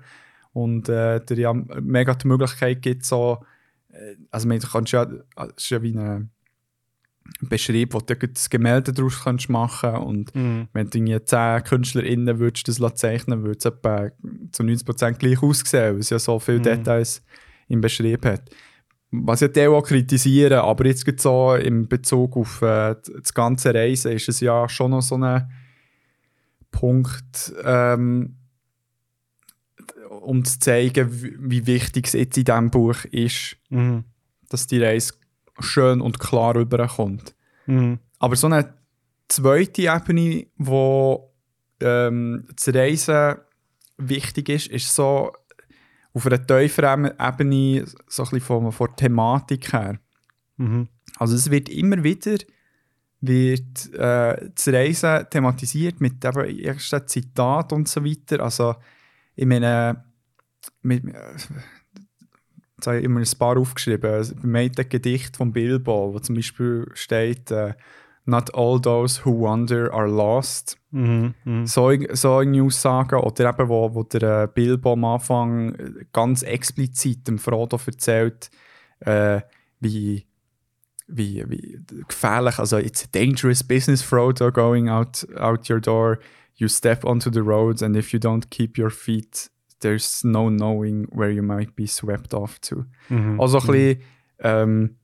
und äh, dir ja mega die Möglichkeit gibt, so, also man, du kannst ja, es ist ja wie ein Beschrieb, wo du das Gemälde daraus kannst machen und Mhm. wenn du irgendwie 10 KünstlerInnen würdest das zeichnen würde es etwa zu 90% gleich aussehen, weil es ja so viele Mhm. Details im Beschrieb hat. Was ja die auch kritisieren, aber jetzt gibt so in Bezug auf äh, das ganze Reisen ist es ja schon noch so ein Punkt, ähm, um zu zeigen, wie, wichtig es jetzt in diesem Buch ist, Mhm. dass die Reise schön und klar rüberkommt. Mhm. Aber so eine zweite Ebene, wo ähm, das Reisen wichtig ist, ist so auf einer tieferen Ebene so ein bisschen von, von der Thematik her. Mhm. Also es wird immer wieder wird, äh, das Reisen thematisiert mit eben ersten Zitat und so weiter. Also ich meine, mit, jetzt habe ich immer ein paar aufgeschrieben. Also, Beim einen Gedicht von Bilbo, wo zum Beispiel steht äh, «Not all those who wander are lost». Mhm. Mhm. So, so eine Aussage. Oder eben, wo, wo der äh, Bilbo am Anfang äh, ganz explizit dem Frodo erzählt, äh, wie, wie, wie gefährlich, also it's a dangerous business, Frodo, going out, out your door. You step onto the roads and if you don't keep your feet, there's no knowing where you might be swept off to. Mhm. Also ein bisschen, ähm,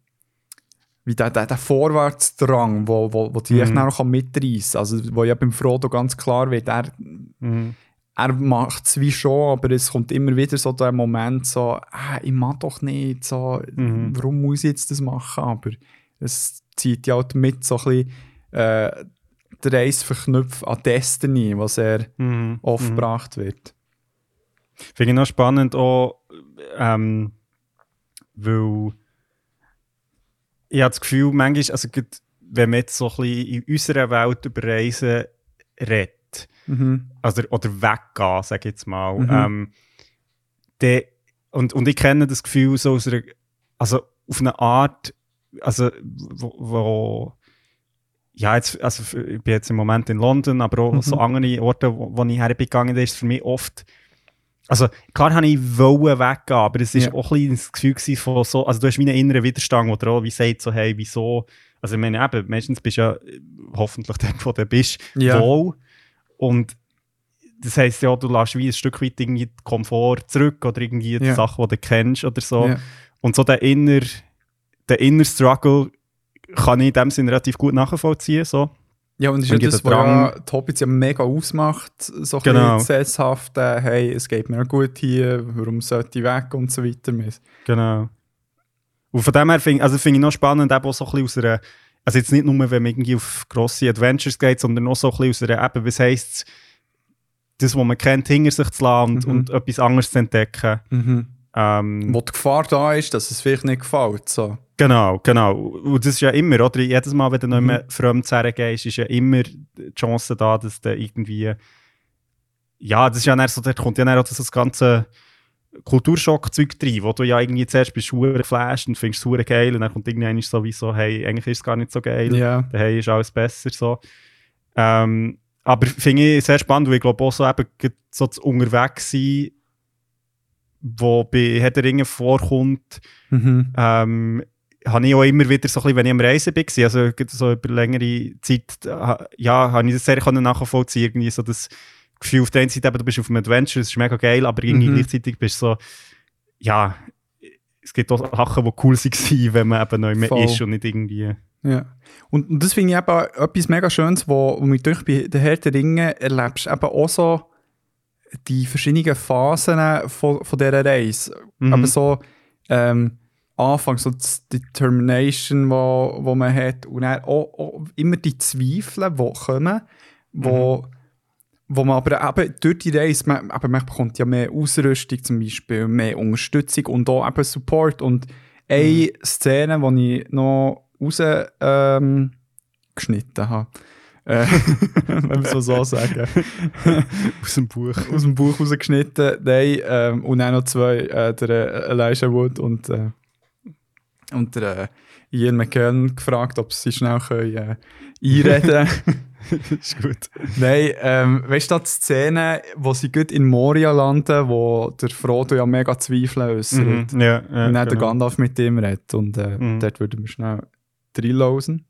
wie der, der, der Vorwärtsdrang, wo, wo, wo die Mhm. noch mitreißen kann. Also, wo ja beim Frodo ganz klar wird, er, Mhm. er macht es wie schon, aber es kommt immer wieder so der Moment, so, ah, ich mag doch nicht, so, Mhm. warum muss ich jetzt das machen? Aber es zieht ja halt mit so ein bisschen äh, die Reise verknüpft an Destiny, was er Mhm. oft Mhm. gebracht wird. Finde ich noch spannend auch, ähm, weil ich habe das Gefühl, manchmal, also wenn man jetzt so ein bisschen in unserer Welt über Reisen redet, Mhm. also, oder weggehen, sage ich jetzt mal, Mhm. ähm, der, und, und ich kenne das Gefühl so aus einer, also auf eine Art, also wo, wo ja, jetzt, also ich bin jetzt im Moment in London, aber auch Mhm. so andere Orte, wo, wo ich hergegangen bin, ist für mich oft, also klar habe ich wollen weggehen, aber es ist Ja. auch ein bisschen das Gefühl von so, also du hast wie einen inneren Widerstand, wo du auch wie sagt, so hey, wieso, also ich meine eben, meistens bist du ja äh, hoffentlich dort, wo du bist, Ja. wohl und das heisst ja, du lässt wie ein Stück weit irgendwie den Komfort zurück oder irgendwie die Ja. Sachen, die du kennst oder so. Ja. Und so der inner, der inner Struggle kann ich in dem Sinne relativ gut nachvollziehen. So. Ja, und das ist Und ja das, was ja Hobbits ja mega ausmacht, so ein Genau. bisschen sesshaft, äh, hey, es geht mir gut hier, warum sollte ich weg und so weiter. Genau. Und von dem her finde also find ich noch spannend, eben auch so ein bisschen aus einer, also jetzt nicht nur, wenn man irgendwie auf grosse Adventures geht, sondern auch so ein bisschen aus einer, eben, was heisst das, was man kennt, hinter sich zu lassen und, Mhm. und etwas anderes zu entdecken. Ähm, Wo die Gefahr da ist, dass es vielleicht nicht gefällt. So. Genau, genau. Und das ist ja immer, oder? Jedes Mal, wenn du Mhm. mehr fremd gehst, ist ja immer die Chance da, dass du irgendwie. Ja, das ist ja dann so, da kommt ja dann auch so das ganze Kulturschock-Zeug rein, wo du ja irgendwie zuerst bist du geflasht und findest es hure geil und dann kommt irgendwann so wie so, hey, eigentlich ist es gar nicht so geil. Ja. Daheim ist alles besser. So. Ähm, aber finde ich sehr spannend, weil ich glaube auch so eben so das Unterwegssein, wo bei Herr der Ringe vorkommt, Mhm. ähm, habe ich auch immer wieder so ein bisschen, wenn ich am Reisen war, also so über längere Zeit, ja, habe ich das sehr nachvollziehen, irgendwie so das Gefühl, auf der einen Seite eben, du bist auf einem Adventure, das ist mega geil, aber irgendwie Mhm. gleichzeitig bist du so, ja, es gibt auch Sachen, die cool waren, wenn man eben neu mehr Voll. ist und nicht irgendwie... Ja. Und, und das finde ich eben etwas mega Schönes, wo, wo mich durch bei den Herr der Ringe erlebst, eben auch so die verschiedenen Phasen von, von dieser Reise. Mhm. Aber so ähm, Anfang, so die Determination, wo, wo man hat. Und dann auch, auch immer die Zweifel, die kommen, wo, wo man aber eben durch die Reise, man, aber man bekommt ja mehr Ausrüstung zum Beispiel, mehr Unterstützung und auch eben Support. Und eine Szene, die ich noch raus ähm, habe, äh, wenn wir so so sagen, Aus dem Buch. aus dem Buch rausgeschnitten, nein, ähm, und dann noch zwei, äh, der äh, Elijah Wood und, äh, und der äh, Ian McKellen gefragt, ob sie schnell können, äh, einreden ist gut. Nein, ähm, weißt du, die Szene, wo sie gut in Moria landen, wo der Frodo ja mega Zweifel äußert. Mhm. Ja, ja, Und dann der genau. Gandalf mit dem redet. Und äh, Mhm. dort würden wir schnell reinlosen.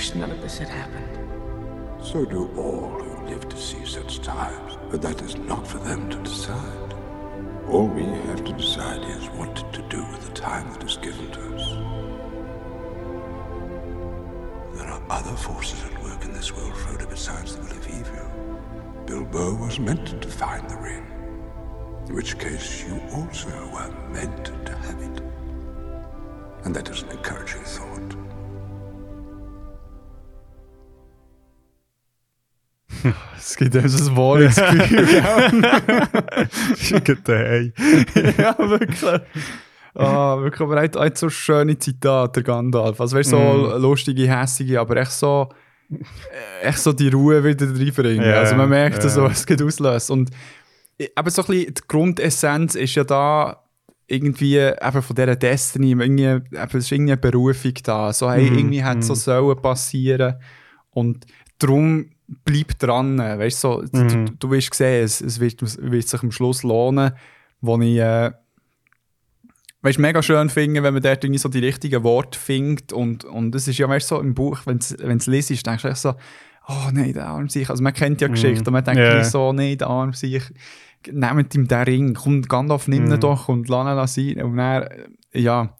Wish none of this had happened. So do all who live to see such times, but that is not for them to decide. All we have to decide is what to do with the time that is given to us. There are other forces at work in this world, Frodo, besides the will of evil. Bilbo was meant to find the ring, in which case you also were meant to have it. And that is an encouraging thought. Es gibt also ein wahres Gefühl, Schickt hey. ja, wirklich. Ah, wirklich, aber er hat, hat so schöne Zitate, der Gandalf. Also, weißt so lustige, hässige, aber echt so, äh, echt so die Ruhe wieder reinbringen. Ja, also, man merkt ja. so, es geht auslöst. Und äh, aber so ein bisschen, die Grundessenz ist ja da, irgendwie eben von dieser Destiny, irgendwie, eben, es ist irgendwie eine Berufung da. So, hey, Mhm, irgendwie hat es so sollen passieren. Und darum bleib dran. Weißt du, so, Mhm. du, du wirst sehen, es, es wird, wird sich am Schluss lohnen, wo ich äh, weißt, mega schön finde, wenn man dort irgendwie so die richtigen Worte findet. Und, und es ist ja weißt, so im Buch, wenn du es liest, denkst du echt so, oh nein, der arm sich. Also man kennt ja die Geschichte und man denkt yeah. so, nein, der arm sich. Nehmt ihm den Ring, komm, Gandalf, nimm ihn Mhm. doch und lass ihn sein. Und dann, ja,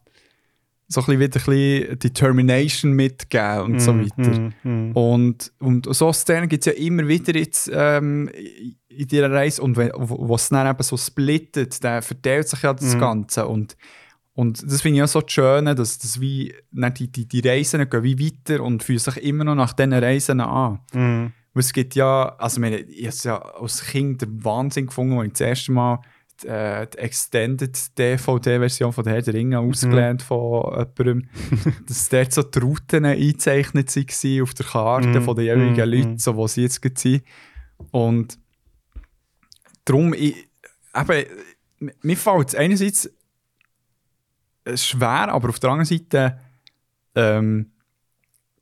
so ein wieder ein Determination mitgeben und so weiter. Mhm, mhm. Und, und so Szenen gibt es ja immer wieder jetzt, ähm, in dieser Reise. Und es dann eben so splittet, dann verteilt sich ja das Mhm. Ganze. Und, und das finde ich auch so schön, dass, dass wie, die, die, die Reisen gehen wie weiter und fühlen sich immer noch nach diesen Reisen an. Mhm. Weil es gibt ja, also ich, meine, ich habe es ja als Kind den Wahnsinn gefunden, als ich das erste Mal die, äh, die Extended DVD-Version von Herr der Ringe ausgelernt von jemandem, dass dort so die Routen eingezeichnet waren auf der Karte Mhm. von den jeweiligen Mhm. Leuten, so, wo sie jetzt sind. Und darum, ich, eben, mir fällt es einerseits schwer, aber auf der anderen Seite ähm,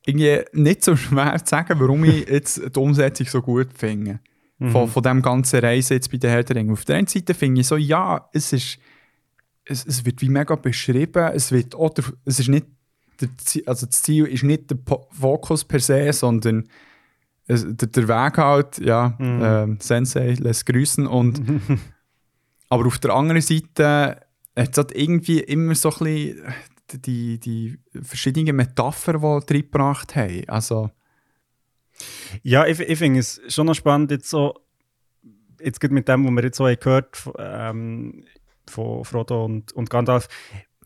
irgendwie nicht so schwer zu sagen, warum ich jetzt die Umsetzung so gut finde. Von, von dem ganzen Reisen jetzt bei den Ringe. Auf der einen Seite finde ich so, ja, es ist, es, es wird wie mega beschrieben, es wird auch der, es ist nicht, der, Zie- also das Ziel ist nicht der Po- Fokus per se, sondern es, der, der Weg halt, ja, ähm, Sensei lässt grüßen und aber auf der anderen Seite hat es halt irgendwie immer so ein bisschen die, die verschiedenen Metaphern, die reingebracht haben. Also, Ja, ich, ich finde es schon noch spannend, jetzt so, jetzt gerade mit dem, was wir jetzt so haben gehört ähm, von Frodo und, und Gandalf.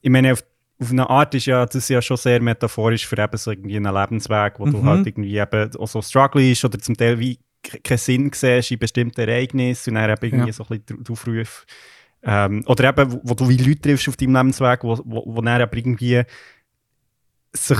Ich meine, auf, auf eine Art ist ja das ja schon sehr metaphorisch für eben so irgendwie einen Lebensweg, wo du Mhm. halt irgendwie eben auch so strugglest oder zum Teil wie keinen Sinn siehst in bestimmten Ereignissen und dann eben irgendwie Ja. so ein bisschen drauf. Ähm, oder eben, wo, wo du wie Leute triffst auf deinem Lebensweg, wo, wo, wo dann eben irgendwie sich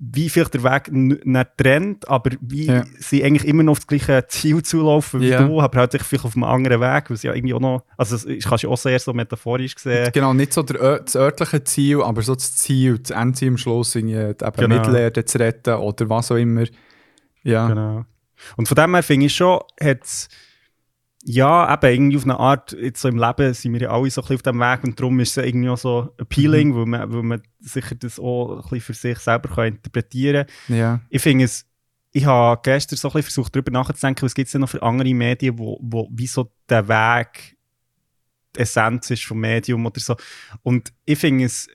wie vielleicht der Weg nicht trennt, aber wie Ja. sie eigentlich immer noch auf das gleiche Ziel zulaufen wie Ja. du, aber halt sich vielleicht auf einem anderen Weg, weil sie ja irgendwie auch noch, also das kannst du auch sehr so metaphorisch sehen. genau, nicht so der, das örtliche Ziel, aber so das Ziel, das Endziel am Schluss, irgendwie eben Genau. Mittelerde zu retten oder was auch immer. Ja, Genau. Und von dem her finde ich schon, hat's, ja, eben irgendwie auf eine Art, jetzt so im Leben sind wir ja alle so ein bisschen auf dem Weg und darum ist es irgendwie auch so appealing, Mhm. weil, man, weil man sicher das auch ein bisschen für sich selber kann interpretieren kann. Ja. Ich finde es, ich habe gestern so ein bisschen versucht, darüber nachzudenken, was gibt es denn noch für andere Medien, wo, wo wie so der Weg die Essenz ist vom Medium oder so. Und ich finde es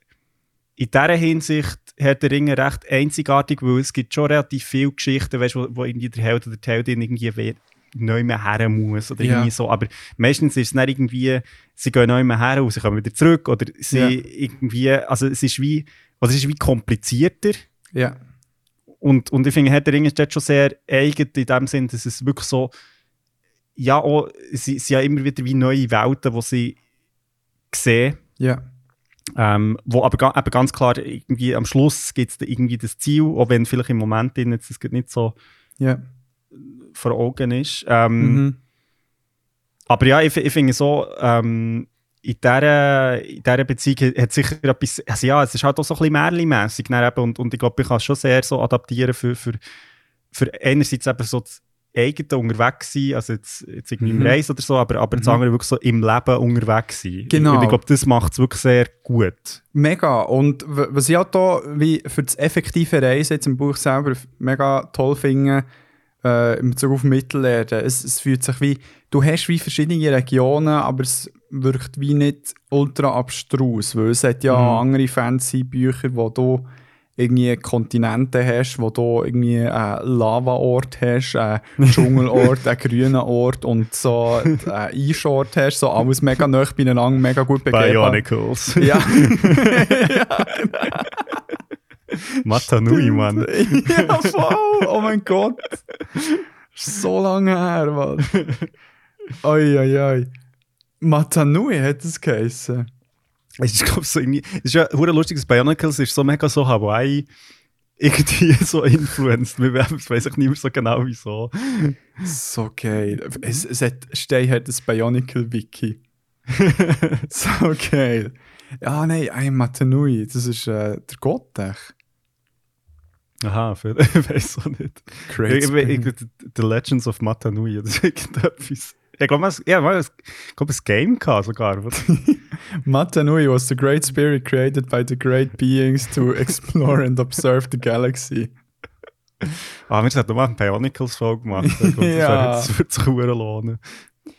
in dieser Hinsicht hat der Ring recht einzigartig, weil es gibt schon relativ viele Geschichten, weißt, wo, wo irgendwie der Held oder die Heldin irgendwie neu mehr her muss oder Ja. irgendwie so. Aber meistens ist es nicht irgendwie, sie gehen neu mehr her und sie kommen wieder zurück oder sie Ja. irgendwie, also es ist wie, oder es ist wie komplizierter. Ja. Und, und ich finde, Herr der Ringe ist schon sehr eigen in dem Sinn, dass es wirklich so, ja, auch, sie, sie haben immer wieder wie neue Welten, die sie sehen. Ja. Ähm, wo aber eben ganz klar irgendwie am Schluss gibt es irgendwie das Ziel, auch wenn vielleicht im Moment jetzt das nicht so Ja. Vor Augen ist. Ähm, Mhm. Aber ja, ich, ich finde so, ähm, in dieser, in dieser Beziehung hat sicher etwas, also ja, es ist halt auch so ein bisschen Märchenmässig und, und ich glaube, ich kann es schon sehr so adaptieren für, für, für einerseits eben so das eigene unterwegs sein, also jetzt, jetzt irgendwie Mhm. im Reis oder so, aber, aber das Mhm. andere wirklich so im Leben unterwegs sein. Genau. Und ich glaube, das macht es wirklich sehr gut. Mega. Und was ich auch da wie für das effektive Reisen jetzt im Buch selber mega toll finde, äh, in Bezug auf Mittelerde, es, es fühlt sich wie, du hast wie verschiedene Regionen, aber es wirkt wie nicht ultra abstrus, weil es hat ja Mhm. andere Fantasy-Bücher, wo du irgendwie Kontinente hast, wo du irgendwie einen Lava-Ort hast, einen Dschungelort, einen grünen Ort und so einen Eisort hast, so alles mega nah beieinander, mega gut begehbar. Bionicles. Ja. Matanui, Mann. ja, voll. Oh mein Gott. So lange her, Mann. Oi, oi, oi. Matanui hat es geheißen. Es ist, glaub, so irgendwie, es ist ja hure lustig, Bionicles ist so mega so Hawaii irgendwie so influenced. Wir weiß ich nicht mehr so genau wieso. So geil. Es, es hat, Stey hat das Bionicle-Wiki. so geil. Ja, nein, ein Matanui, das ist äh, der Gott, echt. Aha, für, ich weiß auch nicht. Great Ich, ich, The Legends of Matanui, das ist irgendetwas. Ich glaube, es ja, mal, ich glaube, ein Game gehabt sogar. oder? Matanui was the great spirit created by the great beings to explore and observe the galaxy. ah, wir sollten mal eine Bionicles-Folge machen. Ich glaub, das, Ja. das würde sich lohnen.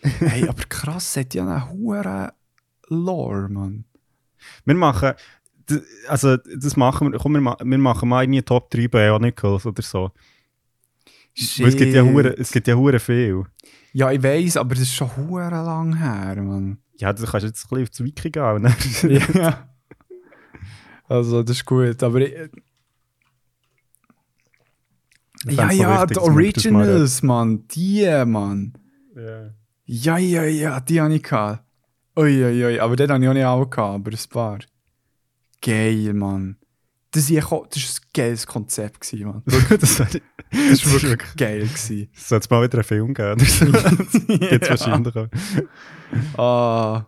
Hey, aber krass, es hat ja einen hohen Lore, Mann. Wir machen, also das machen wir, komm, wir, wir machen mal irgendwie Top 3 Bionicles oder so. Es gibt ja hure, es gibt ja hure viel. Ja, ich weiß, aber das ist schon hure lang her, Mann. Ja, du kannst jetzt ein bisschen auf das Wiki gehen. Ne? ja. Also, das ist gut, aber ich, Ich ja, so ja, die Originals, Mann, die, Mann. reden. Ja, ja, ja, die habe ich gehabt. Ui, ui, aber den habe ich auch nicht alle gehabt, aber ein paar. Geil, Mann. Das, war ein geiles Konzept, gewesen, Mann. Ja. das war wirklich geil. Gewesen. Soll es mal wieder einen Film geben? Gibt es wahrscheinlich auch. Ah.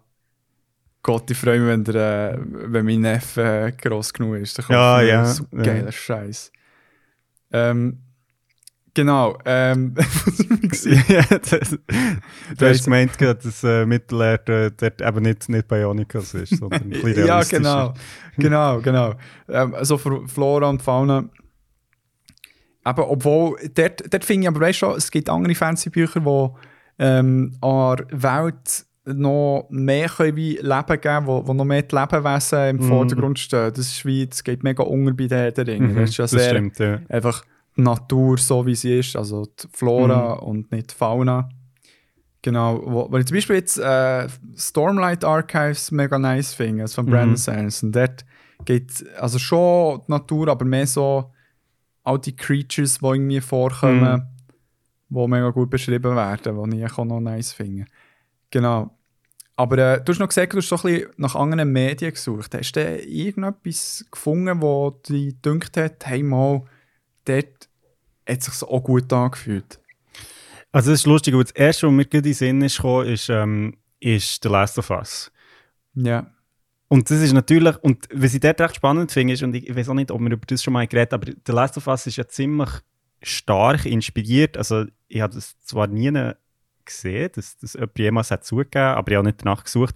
Gott, ich freue mich, wenn, der, äh, wenn mein Neffe äh, gross genug ist. Dann Ja, ja, So ja. geiler Scheiß. Ähm, genau. Ähm, ja, das, du hast gemeint, dass äh, Mittelerde dort eben nicht, nicht Bionicles ist, sondern ein bisschen ja, genau. genau, genau. Ähm, also für Flora und Fauna. Aber obwohl, dort, dort finde ich aber weißt schon, es gibt andere Fantasy-Bücher, die ähm, an der Welt noch mehr können wie Leben geben, wo, wo noch mehr die Lebewesen im Mhm. Vordergrund stehen. Das ist wie, das geht mega unter bei den Herr der Ringe. Mhm, das ist ja das sehr stimmt, ja. einfach Natur so, wie sie ist, also die Flora Mhm. und nicht die Fauna. Genau, wo, wo ich zum Beispiel jetzt äh, Stormlight Archives mega nice finde, also von Brandon Mhm. Sanderson. Dort geht also schon die Natur, aber mehr so all die Creatures, die irgendwie vorkommen, die mega gut beschrieben werden, die ich auch noch nice finde. Genau. Aber äh, du hast noch gesagt, du hast so ein bisschen nach anderen Medien gesucht. Hast du irgendetwas gefunden, wo dich gedünkt hat, hey mal, dort hat es sich so auch gut angefühlt? Also das ist lustig, weil das erste, was mir gerade in den Sinn ist, gekommen, ist, ähm, ist The Last of Us. Ja. Und das ist natürlich, und was ich dort recht spannend finde, ist, und ich, weiß auch nicht, ob wir über das schon mal geredet aber The Last of Us ist ja ziemlich stark inspiriert. Also ich habe das zwar nie gesehen, dass das jemand jemals hat zugegeben, aber ich habe nicht danach gesucht.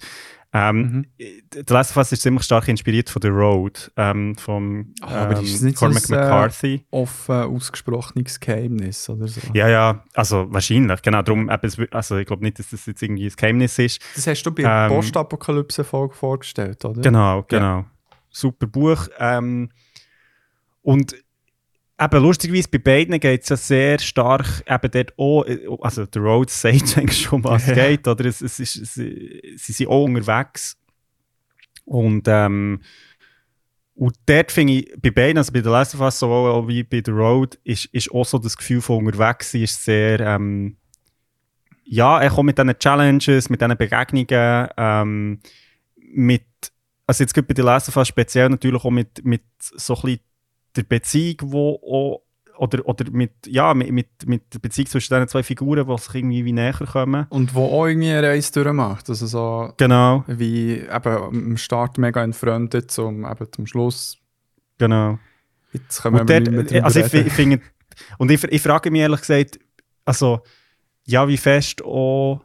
Ähm, Mhm. The Last of Us ist ziemlich stark inspiriert von The Road, ähm, vom aber ähm, nicht so Cormac ein, äh, McCarthy. Offen ausgesprochenes Geheimnis oder so. Ja, ja, also wahrscheinlich, genau. Darum, wi- also ich glaube nicht, dass das jetzt irgendwie ein Geheimnis ist. Das hast du bei der Ähm, Postapokalypse-Folge vorgestellt, oder? Genau, genau. Super Buch. Ähm, und eben lustigerweise bei beiden geht es ja sehr stark eben dort auch, also der Road sagt eigentlich schon, was Ja. geht, oder? Es, es ist, sie, sie sind auch unterwegs. Und, ähm, und dort finde ich, bei beiden, also bei der Last of Us sowohl wie bei The Road, ist, ist auch so das Gefühl von unterwegs sein, ist sehr, ähm, ja, er kommt mit diesen Challenges, mit diesen Begegnungen, ähm, mit, also jetzt gerade bei The Last of Us speziell natürlich auch mit, mit so ein bisschen der Beziehung, wo auch, oder, oder mit, ja, mit, mit, mit der Beziehung zwischen diesen zwei Figuren, die sich irgendwie wie näher kommen. Und wo auch irgendwie eine Reise durchmacht. Also so Genau, wie eben am Start mega entfreundet, zum, eben zum Schluss. genau. Jetzt können wir Und nicht dort, mehr drüber also ich, ich finde, und ich, ich frage mich ehrlich gesagt, also, ja, wie fest auch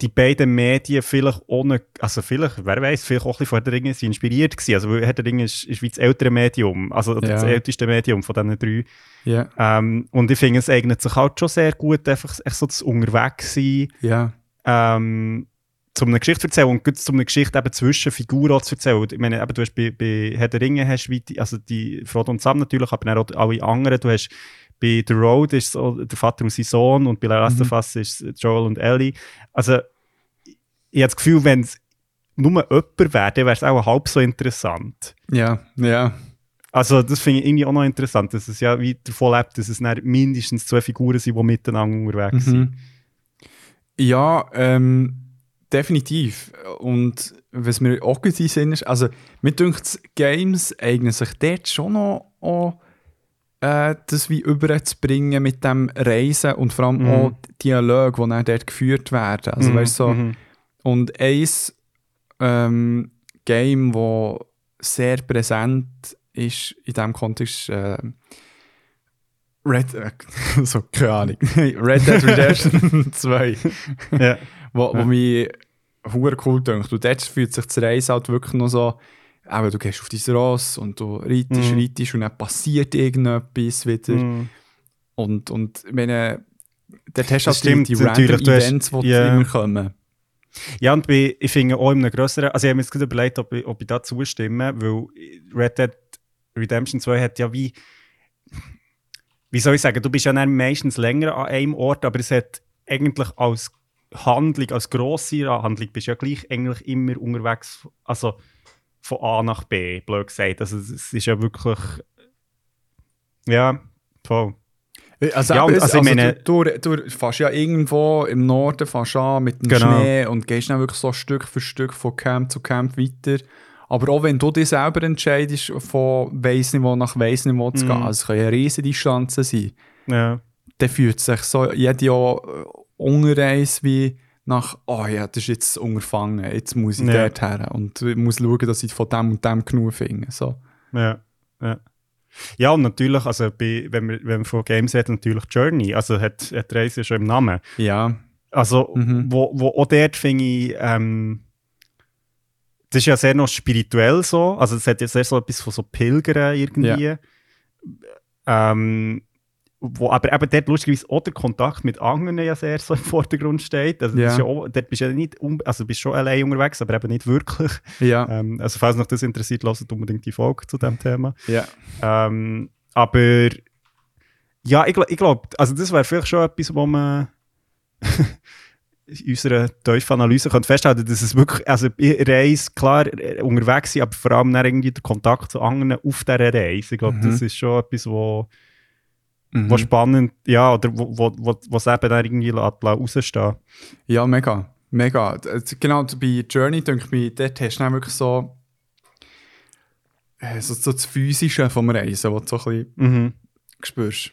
die beiden Medien vielleicht ohne, also vielleicht, wer weiß, vielleicht auch ein bisschen von Herr Ringe inspiriert gewesen. Also, Herr der Ringe ist, ist wie das ältere Medium, also oder das Ja. älteste Medium von diesen drei. Ja, Ähm, und ich finde, es eignet sich halt schon sehr gut, einfach so das Unterwegssein, ja. ähm, zum eine Geschichte zu erzählen und gut zum eine Geschichte eben zwischen Figuren zu erzählen. Ich meine, eben, du hast bei, bei Herr der Ringe hast wie die, also die Frodo und Sam natürlich, aber auch alle anderen. Du hast bei The Road ist so der Vater und sein Sohn und bei Last Mhm. of Us ist es Joel und Ellie. Also ich, habe das Gefühl, wenn es nur jemand wäre, dann wäre es auch halb so interessant. Ja, ja. Also das finde ich irgendwie auch noch interessant, dass es ja wie davon lebt, dass es mindestens zwei Figuren sind, die miteinander unterwegs sind. Mhm. Ja, ähm, definitiv. Und was mir auch Sinn ist, also mir denkt, Games eignen sich dort schon noch an, äh, das wie überzubringen mit dem Reisen und vor allem Mhm. auch Dialoge, die dann dort geführt werden. Also Mhm, weißt so, mhm. und ein ähm, Game, das sehr präsent ist in diesem Kontext, äh, Red, äh, so, keine Ahnung, Red Dead Redemption 2, ja. wo, wo Ja. mich cool denkt. Und dort fühlt sich das Reisen halt wirklich noch so, aber du gehst auf dein Ross und du reitest, Mhm. reitest und dann passiert irgendetwas wieder. Mhm. Und, und ich meine, dort hast du halt die, stimmt die random hast- Events, die ja. immer kommen. Ja, und bei, ich finde auch in einem grösseren, also ich habe mir jetzt gerade überlegt, ob ich, ob ich da zustimme, weil Red Dead Redemption 2 hat ja wie, wie soll ich sagen, du bist ja dann meistens länger an einem Ort, aber es hat eigentlich als Handlung, als grosse Handlung, bist du ja gleich eigentlich immer unterwegs, also von A nach B, blöd gesagt. Also es ist ja wirklich, ja, voll. Also, Ja, und- also, also ich meine- du, du, du fährst ja irgendwo im Norden fährst an mit dem Genau. Schnee und gehst dann wirklich so Stück für Stück von Camp zu Camp weiter. Aber auch wenn du dich selber entscheidest, von weiss nicht wo nach weiss nicht wo zu gehen, Mhm. also es können ja riesige Distanzen sein, Ja. dann fühlt sich so jede Jahr äh, Unreise wie nach, oh ja, das ist jetzt unterfangen, jetzt muss ich Ja. dort her und muss schauen, dass ich von dem und dem genug finde. So. Ja, ja. Ja, und natürlich, also bei, wenn, wir, wenn wir von Games reden, natürlich Journey. Also hat, hat Reise schon im Namen. Ja, Also, Mhm. wo, wo auch dort finde ich, ähm, das ist ja sehr noch spirituell so. Also, es hat ja sehr so etwas von so Pilgern irgendwie. Ähm, wo aber eben dort lustigerweise auch der Kontakt mit anderen ja sehr so im Vordergrund steht. Also, das Ja. ist ja auch, dort bist du ja nicht, also bist schon allein unterwegs, aber eben nicht wirklich. ja, Ähm, also, falls noch das interessiert, lasst unbedingt die Folge zu dem Thema. ja. Ähm, aber ja, ich, ich glaube, also das wäre vielleicht schon etwas, wo man in unserer tiefen Analyse könnte festhalten dass es wirklich, also Reise, klar, äh, unterwegs sein, aber vor allem dann irgendwie der Kontakt zu anderen auf dieser Reise. Ich glaube, Mhm. das ist schon etwas, wo, Mhm. wo spannend, ja, oder wo, wo, wo, was eben dann irgendwie rausstehen Ja, mega. Mega. Genau, bei Journey denke ich mir, dort hast du dann wirklich so, äh, so, so das Physische vom Reisen, was du so ein bisschen Mhm. spürst.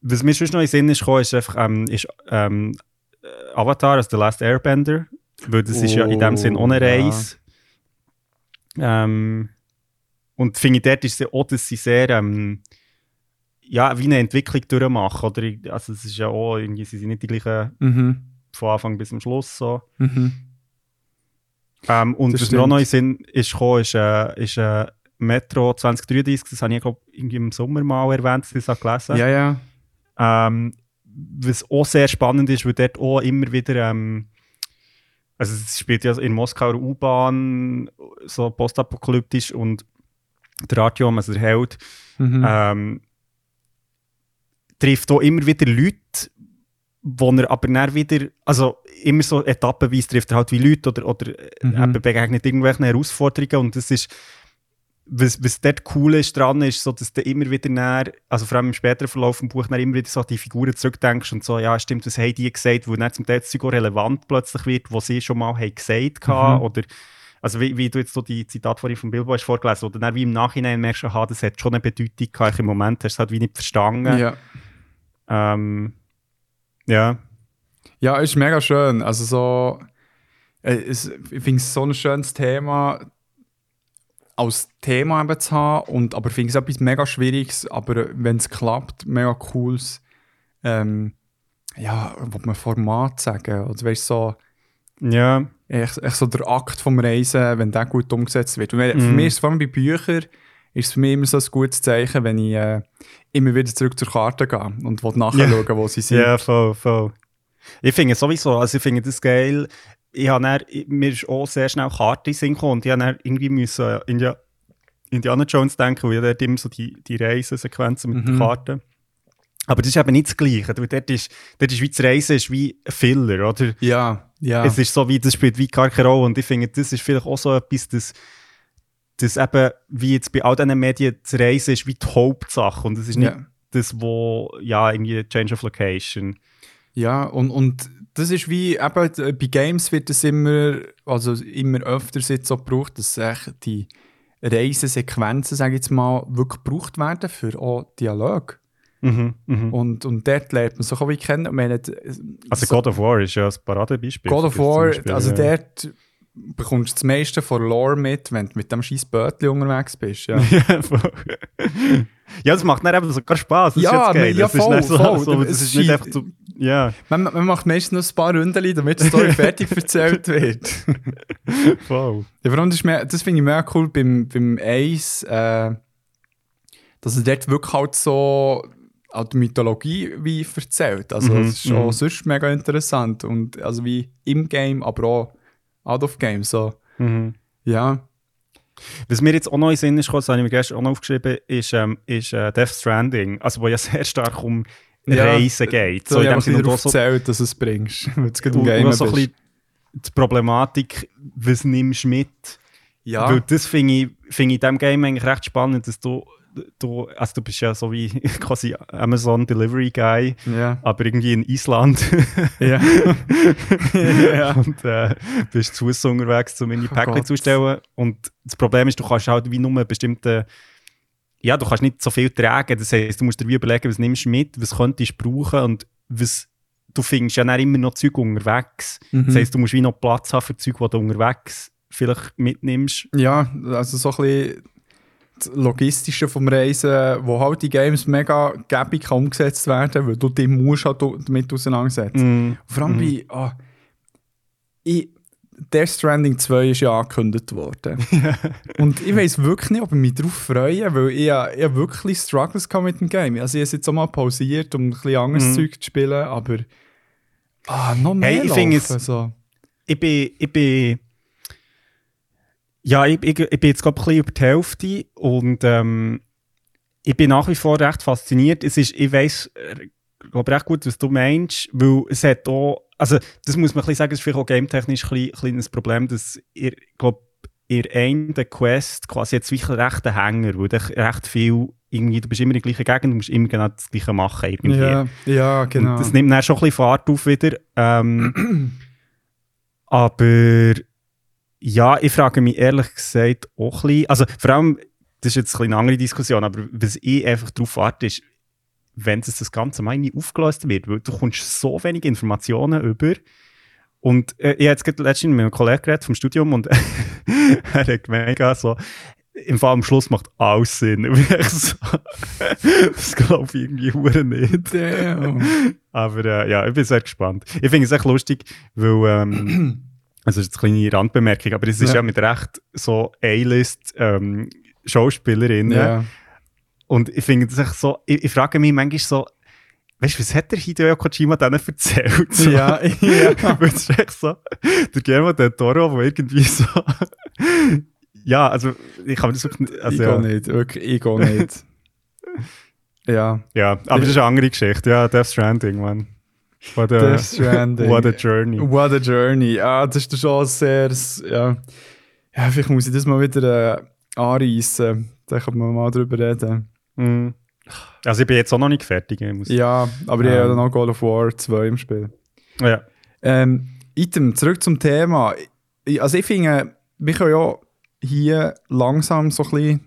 Was mir sonst noch in den Sinn ist, gekommen, ist einfach ähm, ist, ähm, äh, Avatar, also The Last Airbender. Weil das ist ja in dem Sinn ohne Oh, ja. Reise. Ähm, und finde ich, dort ist es ja auch, dass sie sehr, ähm, ja, wie eine Entwicklung durchmachen. Oder, ich- also es ist ja auch, irgendwie, sie sind nicht die gleichen Mhm. von Anfang bis zum Schluss so. Mhm. Ähm, und Das was mir auch den Sinn ist gekommen, ist, äh, ist äh, Metro 2033, das habe ich, glaube irgendwie im Sommer mal erwähnt, dass ich das gelesen habe. Ja, ja. Ähm, was auch sehr spannend ist, weil dort auch immer wieder, ähm, also es spielt ja in Moskauer U-Bahn, so postapokalyptisch und der Artyom, also der Held, Mhm. ähm, trifft auch immer wieder Leute, wo er aber dann wieder, also immer so etappenweise trifft er halt wie Leute oder, oder Mhm. mhm. begegnet irgendwelchen Herausforderungen und das ist, was, was dort cool ist dran, ist so, dass du immer wieder näher, also vor allem im späteren Verlauf Buches, dann immer wieder so an die Figuren zurückdenkst und so, ja stimmt, was haben die gesagt, wo dann zum Teil auch relevant plötzlich wird, was sie schon mal haben gesagt haben Mhm. oder also wie, wie du jetzt so die Zitat vorhin von Bilbo hast vorgelesen oder dann wie im Nachhinein merkst, aha, das hat schon eine Bedeutung gehabt, im Moment hast du es halt wie nicht verstanden. ja. Ähm, ja. Ja, ist mega schön. Also so, äh, ich finde es so ein schönes Thema als Thema eben zu haben und aber ich finde es etwas mega Schwieriges, aber wenn es klappt, mega cooles ähm, ja, was man Format sagen, oder weißt so Ja. echt, echt so der Akt vom Reisen, wenn der gut umgesetzt wird. Und wenn, Für Mhm. mich ist es vor allem bei Büchern ist es für mich immer so ein gutes Zeichen, wenn ich äh, immer wieder zurück zur Karte gehe und will nachschauen, wo sie sind. Ja, voll, voll. Ich finde es sowieso, also ich finde das geil. Ich habe dann, mir ist auch sehr schnell Karte gekommen und ich habe dann irgendwie müssen an India, Indiana Jones denken, weil dort immer so die, die Reisesequenzen mit Mhm. den Karten. Aber das ist eben nicht das Gleiche. weil Dort ist, dort ist wie das Reisen ist wie ein Filler, oder? Ja, ja. Es ist so wie, das spielt wie gar keine Rolle. Und ich finde, das ist vielleicht auch so etwas, das, das eben, wie jetzt bei all diesen Medien, das Reisen ist wie die Hauptsache. Und es ist nicht Ja. das, wo, ja, irgendwie Change of Location. Ja, und, und das ist wie, eben, äh, bei Games wird es immer, also immer öfter jetzt so gebraucht, dass die Reisesequenzen, sage ich jetzt mal, wirklich gebraucht werden für auch Dialog. Mhm, mhm. Und, und dort lernt man sich auch wie kennen. Man hat, Also so- God of War ist ja ein Paradebeispiel. God of das War, also ja. dort bekommst das meiste von Lore mit, wenn du mit dem scheiß Bötli unterwegs bist. Ja. ja, voll. ja, das macht dann eben sogar Spaß. Das Ja, ist jetzt geil. ja, das ist voll, so, voll. so, das ist ist nicht einfach so, ja, man, man macht meistens noch ein paar Runden, damit die Story fertig erzählt wird. voll. Ja, allem, das, mehr- das finde ich mega cool beim, beim Ace, äh, dass er dort wirklich halt so auch die Mythologie wie erzählt. Also, Mhm, das ist auch mhm. sonst mega interessant. Und also wie im Game, aber auch out of Game. So, Mhm. ja. Was mir jetzt auch noch in Sinn ist, gekommen, das habe ich mir gestern auch noch aufgeschrieben, ist, ähm, ist äh, Death Stranding, also wo ja sehr stark um Ja, Reisen geht. So, ich in habe dem Sinne so, erzählt, dass du es bringst, weil du gerade Game so ein bist. bisschen die Problematik, was nimmst du mit? Ja, Weil das finde ich, find ich in diesem Game eigentlich recht spannend, dass du, du, also du bist ja so wie quasi Amazon Delivery Guy, ja, aber irgendwie in Island ja. ja. und äh, bist zu Fuß unterwegs, um in die Oh Päckchen Gott. zu stellen. Und das Problem ist, du kannst halt wie nur einen bestimmten, ja, du kannst nicht so viel tragen. Das heißt, du musst dir wie überlegen, was nimmst du mit, was könntest du brauchen und was, du findest ja dann immer noch Zeug unterwegs. Mhm. Das heisst, du musst wie noch Platz haben für Zeug, die du unterwegs vielleicht mitnimmst. Ja, also so ein bisschen das Logistische vom Reisen, wo halt die Games mega gäbig umgesetzt werden, weil du dich musst halt damit auseinandersetzen. Mm. Vor allem bei ah, ich, Death Stranding 2 ist ja angekündigt worden. Und ich weiß wirklich nicht, ob ich mich darauf freue, weil ich, ja- ich wirklich Struggles mit dem Game. Also ich habe jetzt auch mal pausiert, um ein bisschen anderes Mhm. Zeug zu spielen, aber ah, noch mehr Hey, ich es- laufen, so. ich bin, ich bin, ja, ich, ich, ich bin jetzt glaube ein bisschen über die Hälfte und ähm, ich bin nach wie vor recht fasziniert. Es ist, ich weiß, glaube recht gut, was du meinst, weil es hat auch, also das muss man ein bisschen sagen, es ist vielleicht auch gametechnisch ein bisschen- kleines Problem, dass ihr, glaube ihr einen Quest quasi jetzt wirklich recht ein Hänger, weil du recht viel irgendwie, du bist immer in der gleichen Gegend, du musst immer genau das Gleiche machen irgendwie. Ja, ja, genau. Und das nimmt dann schon ein bisschen Fahrt auf wieder. Ähm, aber ja, ich frage mich ehrlich gesagt auch ein bisschen, also vor allem, das ist jetzt ein eine andere Diskussion, aber was ich einfach darauf warte, ist, wenn es das Ganze mal nie aufgelöst wird, weil du kommst so wenig Informationen über und äh, ich habe jetzt letztens mit einem Kollegen geredet vom Studium und er hat gemeint, so, im Fall am Schluss macht alles Sinn. Und ich so, das glaube ich irgendwie hure nicht. Damn. Aber äh, ja, ich bin sehr gespannt. Ich finde es echt lustig, weil, ähm, also das ist eine kleine Randbemerkung, aber es ist ja, Ja. mit recht so A-List ähm, Schauspielerinnen. Ja. Und ich finde das echt so, ich, ich frage mich manchmal so, weißt du, was hat der Hideo Kojima denen erzählt? So. Ja, ja. Weil es ist echt so, der Guillermo del Toro, der irgendwie so, ja, also ich kann das wirklich nicht, also, ich ja. nicht, wirklich, ich gehe nicht. ja, ja, aber das ist eine andere Geschichte, ja, Death Stranding, man. What a, Death Stranding. what a journey. What a Journey. Ah, das ist schon sehr, ja. Ja, vielleicht muss ich das mal wieder äh, anreissen. Da kann man mal drüber reden. Mhm. Also ich bin jetzt auch noch nicht fertig. Ich Ja, aber ich Ähm. habe noch God of War 2 im Spiel. ja. Ähm, Item, zurück zum Thema. Ich- Also ich finde, wir können ja hier langsam so ein bisschen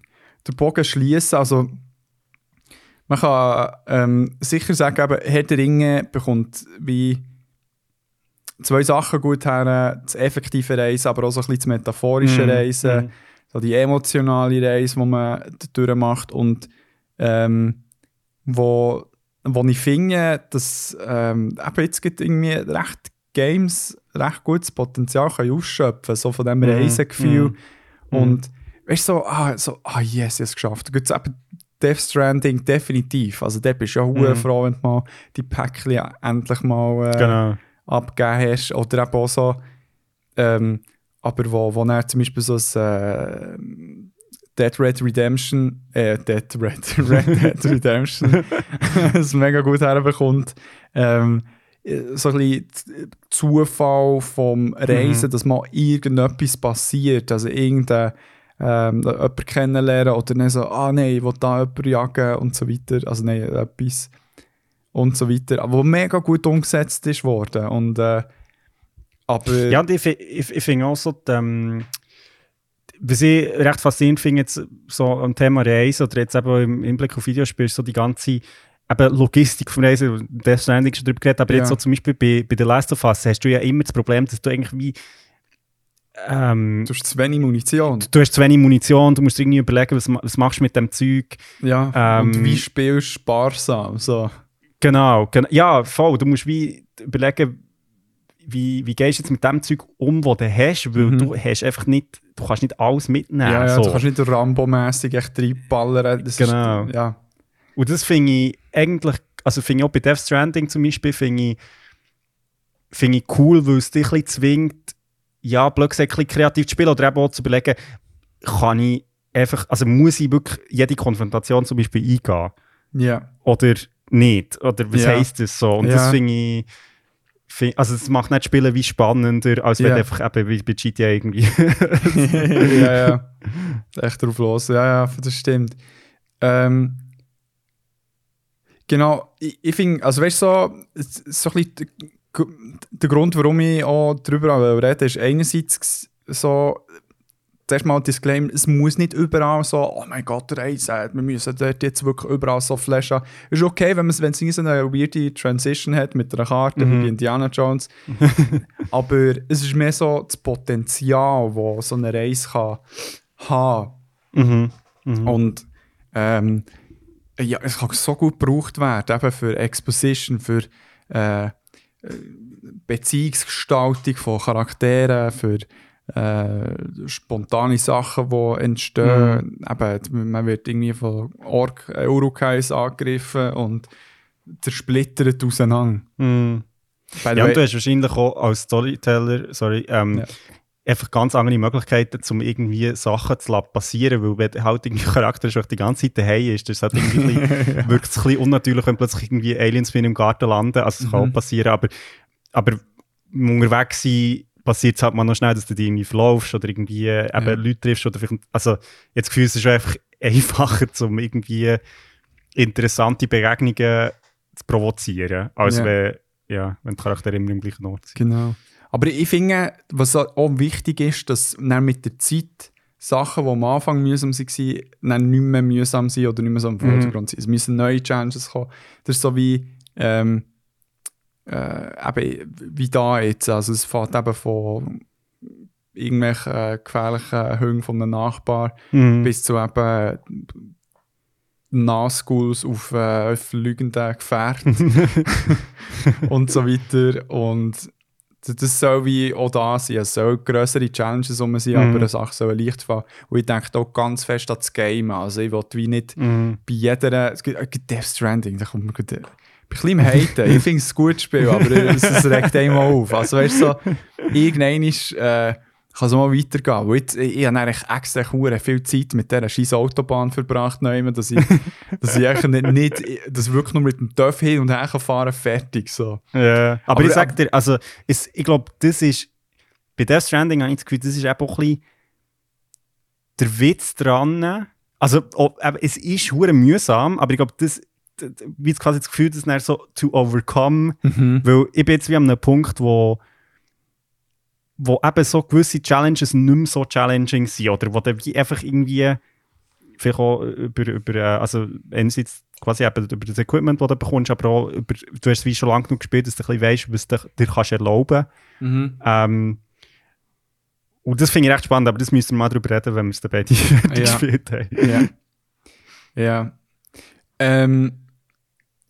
den Bogen schließen. Also man kann ähm, sicher sagen, eben, Herr der Ringe bekommt wie zwei Sachen gut her. Das effektive Reisen, aber auch so ein bisschen das metaphorische Mhm, Reisen. mhm. So die emotionale Reise, die man durchmacht und ähm, wo, wo ich finde, dass ähm, eben jetzt gibt irgendwie recht Games recht gutes Potenzial können ausschöpfen so von diesem Mhm, Reisegefühl. mhm, Und weißt du, so, ah, so, ah yes, ich habe es geschafft. Da gibt es eben Death Stranding definitiv. Also dort bist du ja Mhm. froh, wenn du mal die Päckchen endlich mal äh, Genau. abgegeben hast. Oder eben auch so, ähm, aber wo, wo er zum Beispiel so ein äh, Dead Red Redemption, äh, Dead Red, Red Dead Redemption, das mega gut herbekommt. Ähm, so ein bisschen Zufall vom Reisen, Mhm. dass mal irgendetwas passiert, also irgendein ähm, jemanden kennenlernen oder dann so, ah nein, ich will da jemanden jagen und so weiter, also nein, etwas und so weiter, aber mega gut umgesetzt ist worden und äh, aber Ja, ich, ich, ich finde auch so, die, ähm, was ich recht faszinierend finde, jetzt so am Thema Reise oder jetzt eben im Hinblick auf Videospiele, ist so die ganze eben Logistik vom Reisen, Death Stranding schon drüber geredet, aber Ja. jetzt so zum Beispiel bei, bei The Last of Us hast du ja immer das Problem, dass du eigentlich wie ähm, du hast zu wenig Munition. du hast zu wenig Munition, du musst dir irgendwie überlegen, was, was machst du mit dem Zeug. Ja, Ähm, und wie spielst du sparsam? So. Genau, gen ja, voll. Du musst wie überlegen, wie, wie gehst du jetzt mit dem Zeug um, das du hast, weil Mhm. du hast einfach nicht, du kannst nicht alles mitnehmen. Ja, ja, so. du kannst nicht Rambo-mässig echt reinballern. Das Genau. Ist, ja. Und das finde ich eigentlich, also finde ich auch bei Death Stranding zum Beispiel, finde ich, finde ich cool, weil es dich ein bisschen zwingt, ja, blöd gesagt, ein bisschen kreativ zu spielen oder eben auch zu überlegen, kann ich einfach, also muss ich wirklich jede Konfrontation zum Beispiel eingehen ja. oder nicht? Oder was Ja. heisst das so? Und Ja. das finde ich, find, also es macht nicht Spielen wie spannender, als wenn Ja. einfach eben wie bei GTA irgendwie. ja, ja. Echt drauf los. Ja, ja, das stimmt. Ähm, genau, ich, ich finde, also weißt du, so, so ein bisschen der, der Grund, warum ich auch darüber rede, ist einerseits so, zuerst mal ein Disclaimer, es muss nicht überall so, oh mein Gott, Reise, wir müssen dort jetzt wirklich überall so Flash haben. Ist okay, wenn es es so eine weirde Transition hat mit einer Karte, wie bei Indiana Jones. Aber es ist mehr so das Potenzial, das so eine Reise kann haben mhm. Mhm. Und ähm, ja, es kann so gut gebraucht werden, eben für Exposition, für äh, äh, Beziehungsgestaltung von Charakteren, für äh, spontane Sachen, die entstehen. Eben, man wird irgendwie von Ork äh, Urukais angegriffen und zersplittert auseinander. Mhm. Ja, way- und du hast wahrscheinlich auch als Storyteller, sorry, ähm, Ja. Einfach ganz andere Möglichkeiten, um irgendwie Sachen zu passieren, weil wenn halt irgendwie Charakter schon die ganze Zeit daheim ist, das ist halt irgendwie wirkt es ein bisschen unnatürlich, wenn plötzlich irgendwie Aliens bei ihm im Garten landen. Also es kann Mhm. auch passieren, aber, aber unterwegs sein passiert es halt mal noch schnell, dass du dich irgendwie verlaufst oder irgendwie äh, eben Ja. Leute triffst oder vielleicht, also jetzt Gefühl, es ist einfach einfacher, um irgendwie interessante Begegnungen zu provozieren, als Ja. wenn, ja, wenn die Charaktere immer im gleichen Ort sind. Genau. Aber ich finde, was auch wichtig ist, dass dann mit der Zeit Sachen, die am Anfang mühsam waren, dann nicht mehr mühsam sind oder nicht mehr so im Vordergrund sind. Es müssen neue Challenges kommen. Das ist so wie, ähm, äh, eben, wie da jetzt. Also es fängt eben von irgendwelchen äh, gefährlichen Hüngen von einem Nachbar Mhm. bis zu eben Nahschools auf, äh, auf fliegenden Gefährten und so weiter. Und das- soll wie auch da sein. Es soll grössere Challenges um sein, Mhm. aber eine Sache soll leicht fallen. Und ich denke auch ganz fest an das Game. Also ich will wie nicht Mhm. bei jeder... Es gibt, äh, Death Stranding, da kommt mir gerade... Ich bin ein bisschen Haten. ich finde es ein gutes Spiel, aber es, es regt einem auf. Also weißt du, so, irgendwann ist... Äh, kann es mal weitergehen. Weil jetzt, ich, ich habe eigentlich extra viel Zeit mit dieser scheiß Autobahn verbracht, neuem, dass ich, dass ich eigentlich nicht, nicht dass wirklich nur mit dem TÜV hin und her fahren fertig. So. Ja, aber, Aber- ich sag dir, also, es, ich glaube, das ist, bei Death Stranding habe ich das Gefühl, das ist eben auch ein bisschen der Witz dran. Also, ob, es ist hure mühsam, aber ich glaube, das, wie quasi das Gefühl, das so to overcome, weil ich bin jetzt wie an einem Punkt, wo wo eben so gewisse Challenges nicht mehr so challenging sind oder wo dann wie einfach irgendwie vielleicht auch über, über äh, also einerseits quasi eben über das Equipment, das du bekommst, aber auch über, du hast es wie schon lange genug gespielt, dass du ein bisschen weißt, was du dir kannst erlauben ähm, und das finde ich recht spannend, aber das müssen wir mal drüber reden, wenn wir es fertig Ja. gespielt haben. Ja. ja. Ähm,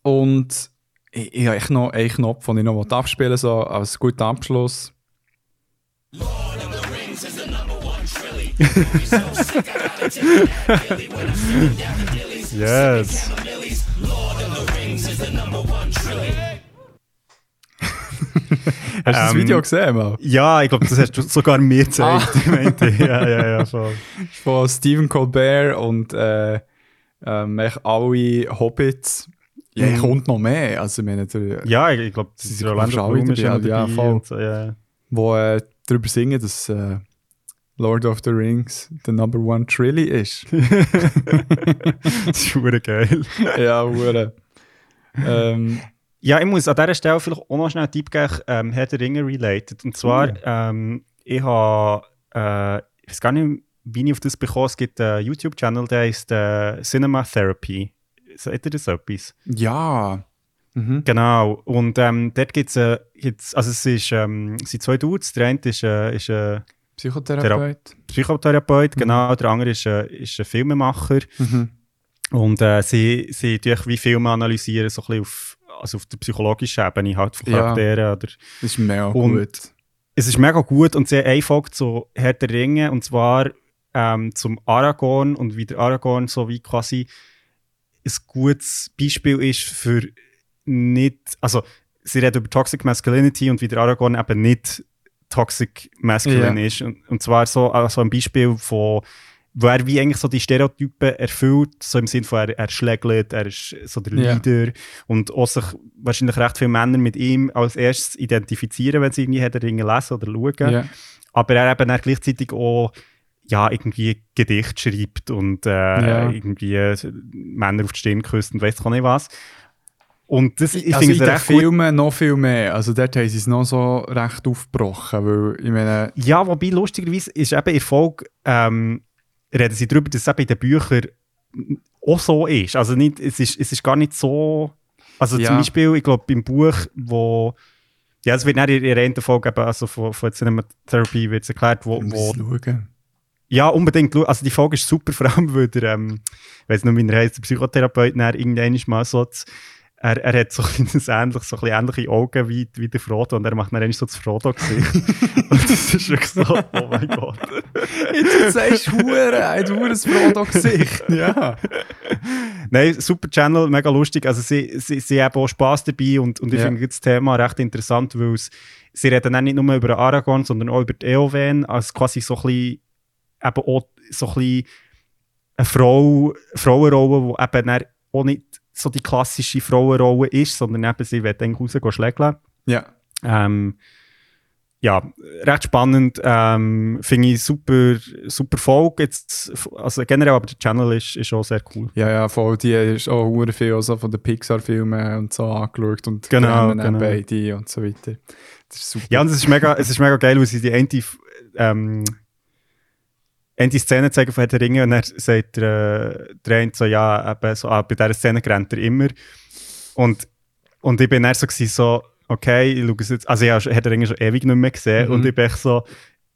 und ich, ich habe echt noch einen Knopf, den ich noch abspielen will, so als guten Abschluss. Yes. Hast du das Ähm, Video gesehen, mal? Ja, ich glaube, das hast du sogar mir gezeigt. Ah. Ja, ja, ja, voll. Von Stephen Colbert und äh, ähm, alle Hobbits. Ja, Mhm. kommt noch mehr. Also, ich meine, Ja, ich, glaube, das ist Orlando Bloom ist dabei, ja, voll. so, ja. wo äh, darüber singen, dass äh, Lord of the Rings der Number One Trilly ist. Das ist hure geil. ja, hure. ähm, Ja, ich muss an dieser Stelle vielleicht auch noch schnell einen Tipp geben, ähm, Herr der Ringe related. Und zwar, Oh. ähm, ich habe, äh, ich weiß gar nicht, wie ich auf das bekomme. Es gibt einen YouTube-Channel, der heißt äh, Cinema Therapy. Seht ihr das etwas? ja. Mhm. Genau. Und ähm, dort gibt es, äh, gibt's- also es ist, ähm, es sind zwei Dudes. Der eine ist, äh, ist ein Psychotherapeut. Psychotherapeut, genau. Der andere ist, äh, ist ein Filmemacher. Mhm. Und äh, sie, sie tun wie Filme analysieren, so ein bisschen auf, also auf der psychologischen Ebene, halt von Ja. Charakteren. Oder, Das ist mega Und- gut. es ist mega gut und eine Folge zu Herr der Ringe und zwar ähm, zum Aragorn und wie der Aragorn so wie quasi ein gutes Beispiel ist für nicht, also sie reden über Toxic Masculinity und wie der Aragorn eben nicht Toxic Masculine Ja. ist. Und, und zwar so also ein Beispiel von wo er wie eigentlich so die Stereotypen erfüllt, so im Sinne von er, er schlägelt, er ist so der Ja. Leader und auch sich wahrscheinlich recht viele Männer mit ihm als erstes identifizieren, wenn sie irgendwie der Ringe lesen oder schauen. Ja. Aber er eben auch gleichzeitig auch ja, irgendwie Gedicht schreibt und äh, irgendwie Männer auf die Stirn küsst und ich auch nicht was. Und das, ich also finde in es recht. Filmen noch viel mehr. Also dort haben sie es noch so recht aufgebrochen, weil ich meine, Ja, wobei lustigerweise ist eben in Folge, ähm, reden sie darüber, dass es eben in den Büchern auch so ist. Also nicht, es, ist, es ist gar nicht so. Also Ja. zum Beispiel, ich glaube, beim Buch, wo. Ja, es wird nicht in der einen Folge eben, also von, von Cinema Therapy wird es erklärt, wo, wo schauen. Ja, unbedingt. Also die Folge ist super, vor allem, weil der, ähm, ich weiß nicht, wie er heißt, der Psychotherapeut, irgendwann mal so, das, er, er hat so ein bisschen ähnlich, so ein ähnliche Augen wie, wie der Frodo und er macht dann eigentlich so das Frodo-Gesicht. und das ist wirklich so, oh mein Gott. Jetzt sagst du Hure, ein Hures Frodo-Gesicht. Ja. Nein, super Channel, mega lustig. Also sie, sie, sie haben auch Spass dabei und, und ich Ja. finde das Thema recht interessant, weil es, sie reden dann nicht nur über Aragorn, sondern auch über die Eowyn, als quasi so ein bisschen, eben auch so ein bisschen eine Frau, Frauenrolle, die eben auch nicht so die klassische Frauenrolle ist, sondern eben sie will dann rausgehen schlägeln. Ja. Ähm, ja, recht spannend. Ähm, Finde ich super, super Folge. Jetzt, also generell, aber der Channel ist, ist auch sehr cool. Ja, ja, voll. Die ist auch hure viel also von den Pixar-Filmen und so angeschaut und Genau, genau. beide und so weiter. Das ist super. Ja, und es ist mega, es ist mega geil, weil sie die eine, ähm, eine Szene zeigen von Herr der Ringe und dann sagt der, äh, der eine so, ja, eben so, ah, bei dieser Szene rennt er immer. Und, und ich bin dann so, gewesen, so okay, ich schaue es jetzt, also ich habe Herr der Ringe schon ewig nicht mehr gesehen Mhm. und ich bin echt so,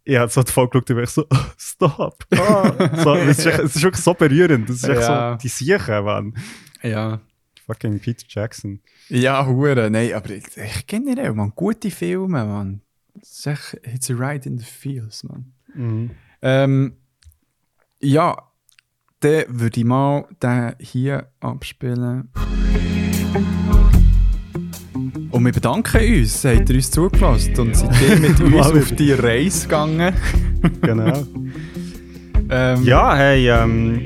ich habe so die Folge geschaut und ich so, stop. Ah. So, es, ist, echt- es ist wirklich so berührend. Das ist echt Ja. so, die Siechen, Mann. Ja. Fucking Peter Jackson. Ja, hure. Nein, aber ich, ich generell, man, gute Filme, man. Das ist echt, it's a ride in the feels, man. Mhm. Ähm, ja, dann würde ich mal den hier abspielen. Und wir bedanken uns, habt ihr uns zugelassen und seid ihr mit uns auf die Reise gegangen. Genau. Ähm, ja, hey, ähm,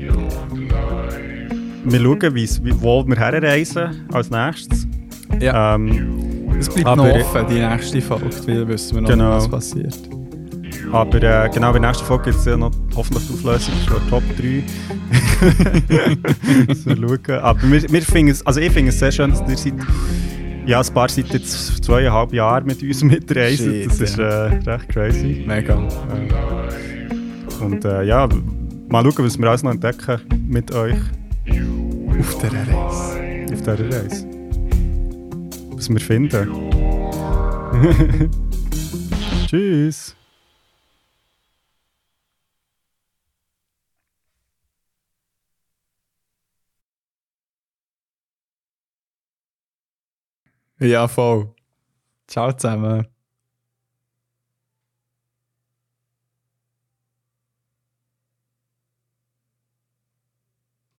wir schauen, wie, wo wir herreisen als nächstes. ja. Ähm, es bleibt aber- noch offen, die nächste Folge, weil wissen wir noch, Genau. was passiert. Aber äh, genau, bei der nächsten Folge gibt es ja noch hoffentlich die Auflösung von Top 3. Müssen wir schauen. Aber wir, wir finden es, also ich finde es sehr schön, dass ihr seid, ja, ein paar seid jetzt zweieinhalb Jahre mit uns mitreisen. Shit, Das ist äh, recht crazy. Mega. Und äh, ja, mal schauen, was wir alles noch entdecken mit euch Auf dieser Reise. auf dieser Reise. Was wir finden. Tschüss. Ja, voll. Ciao zusammen.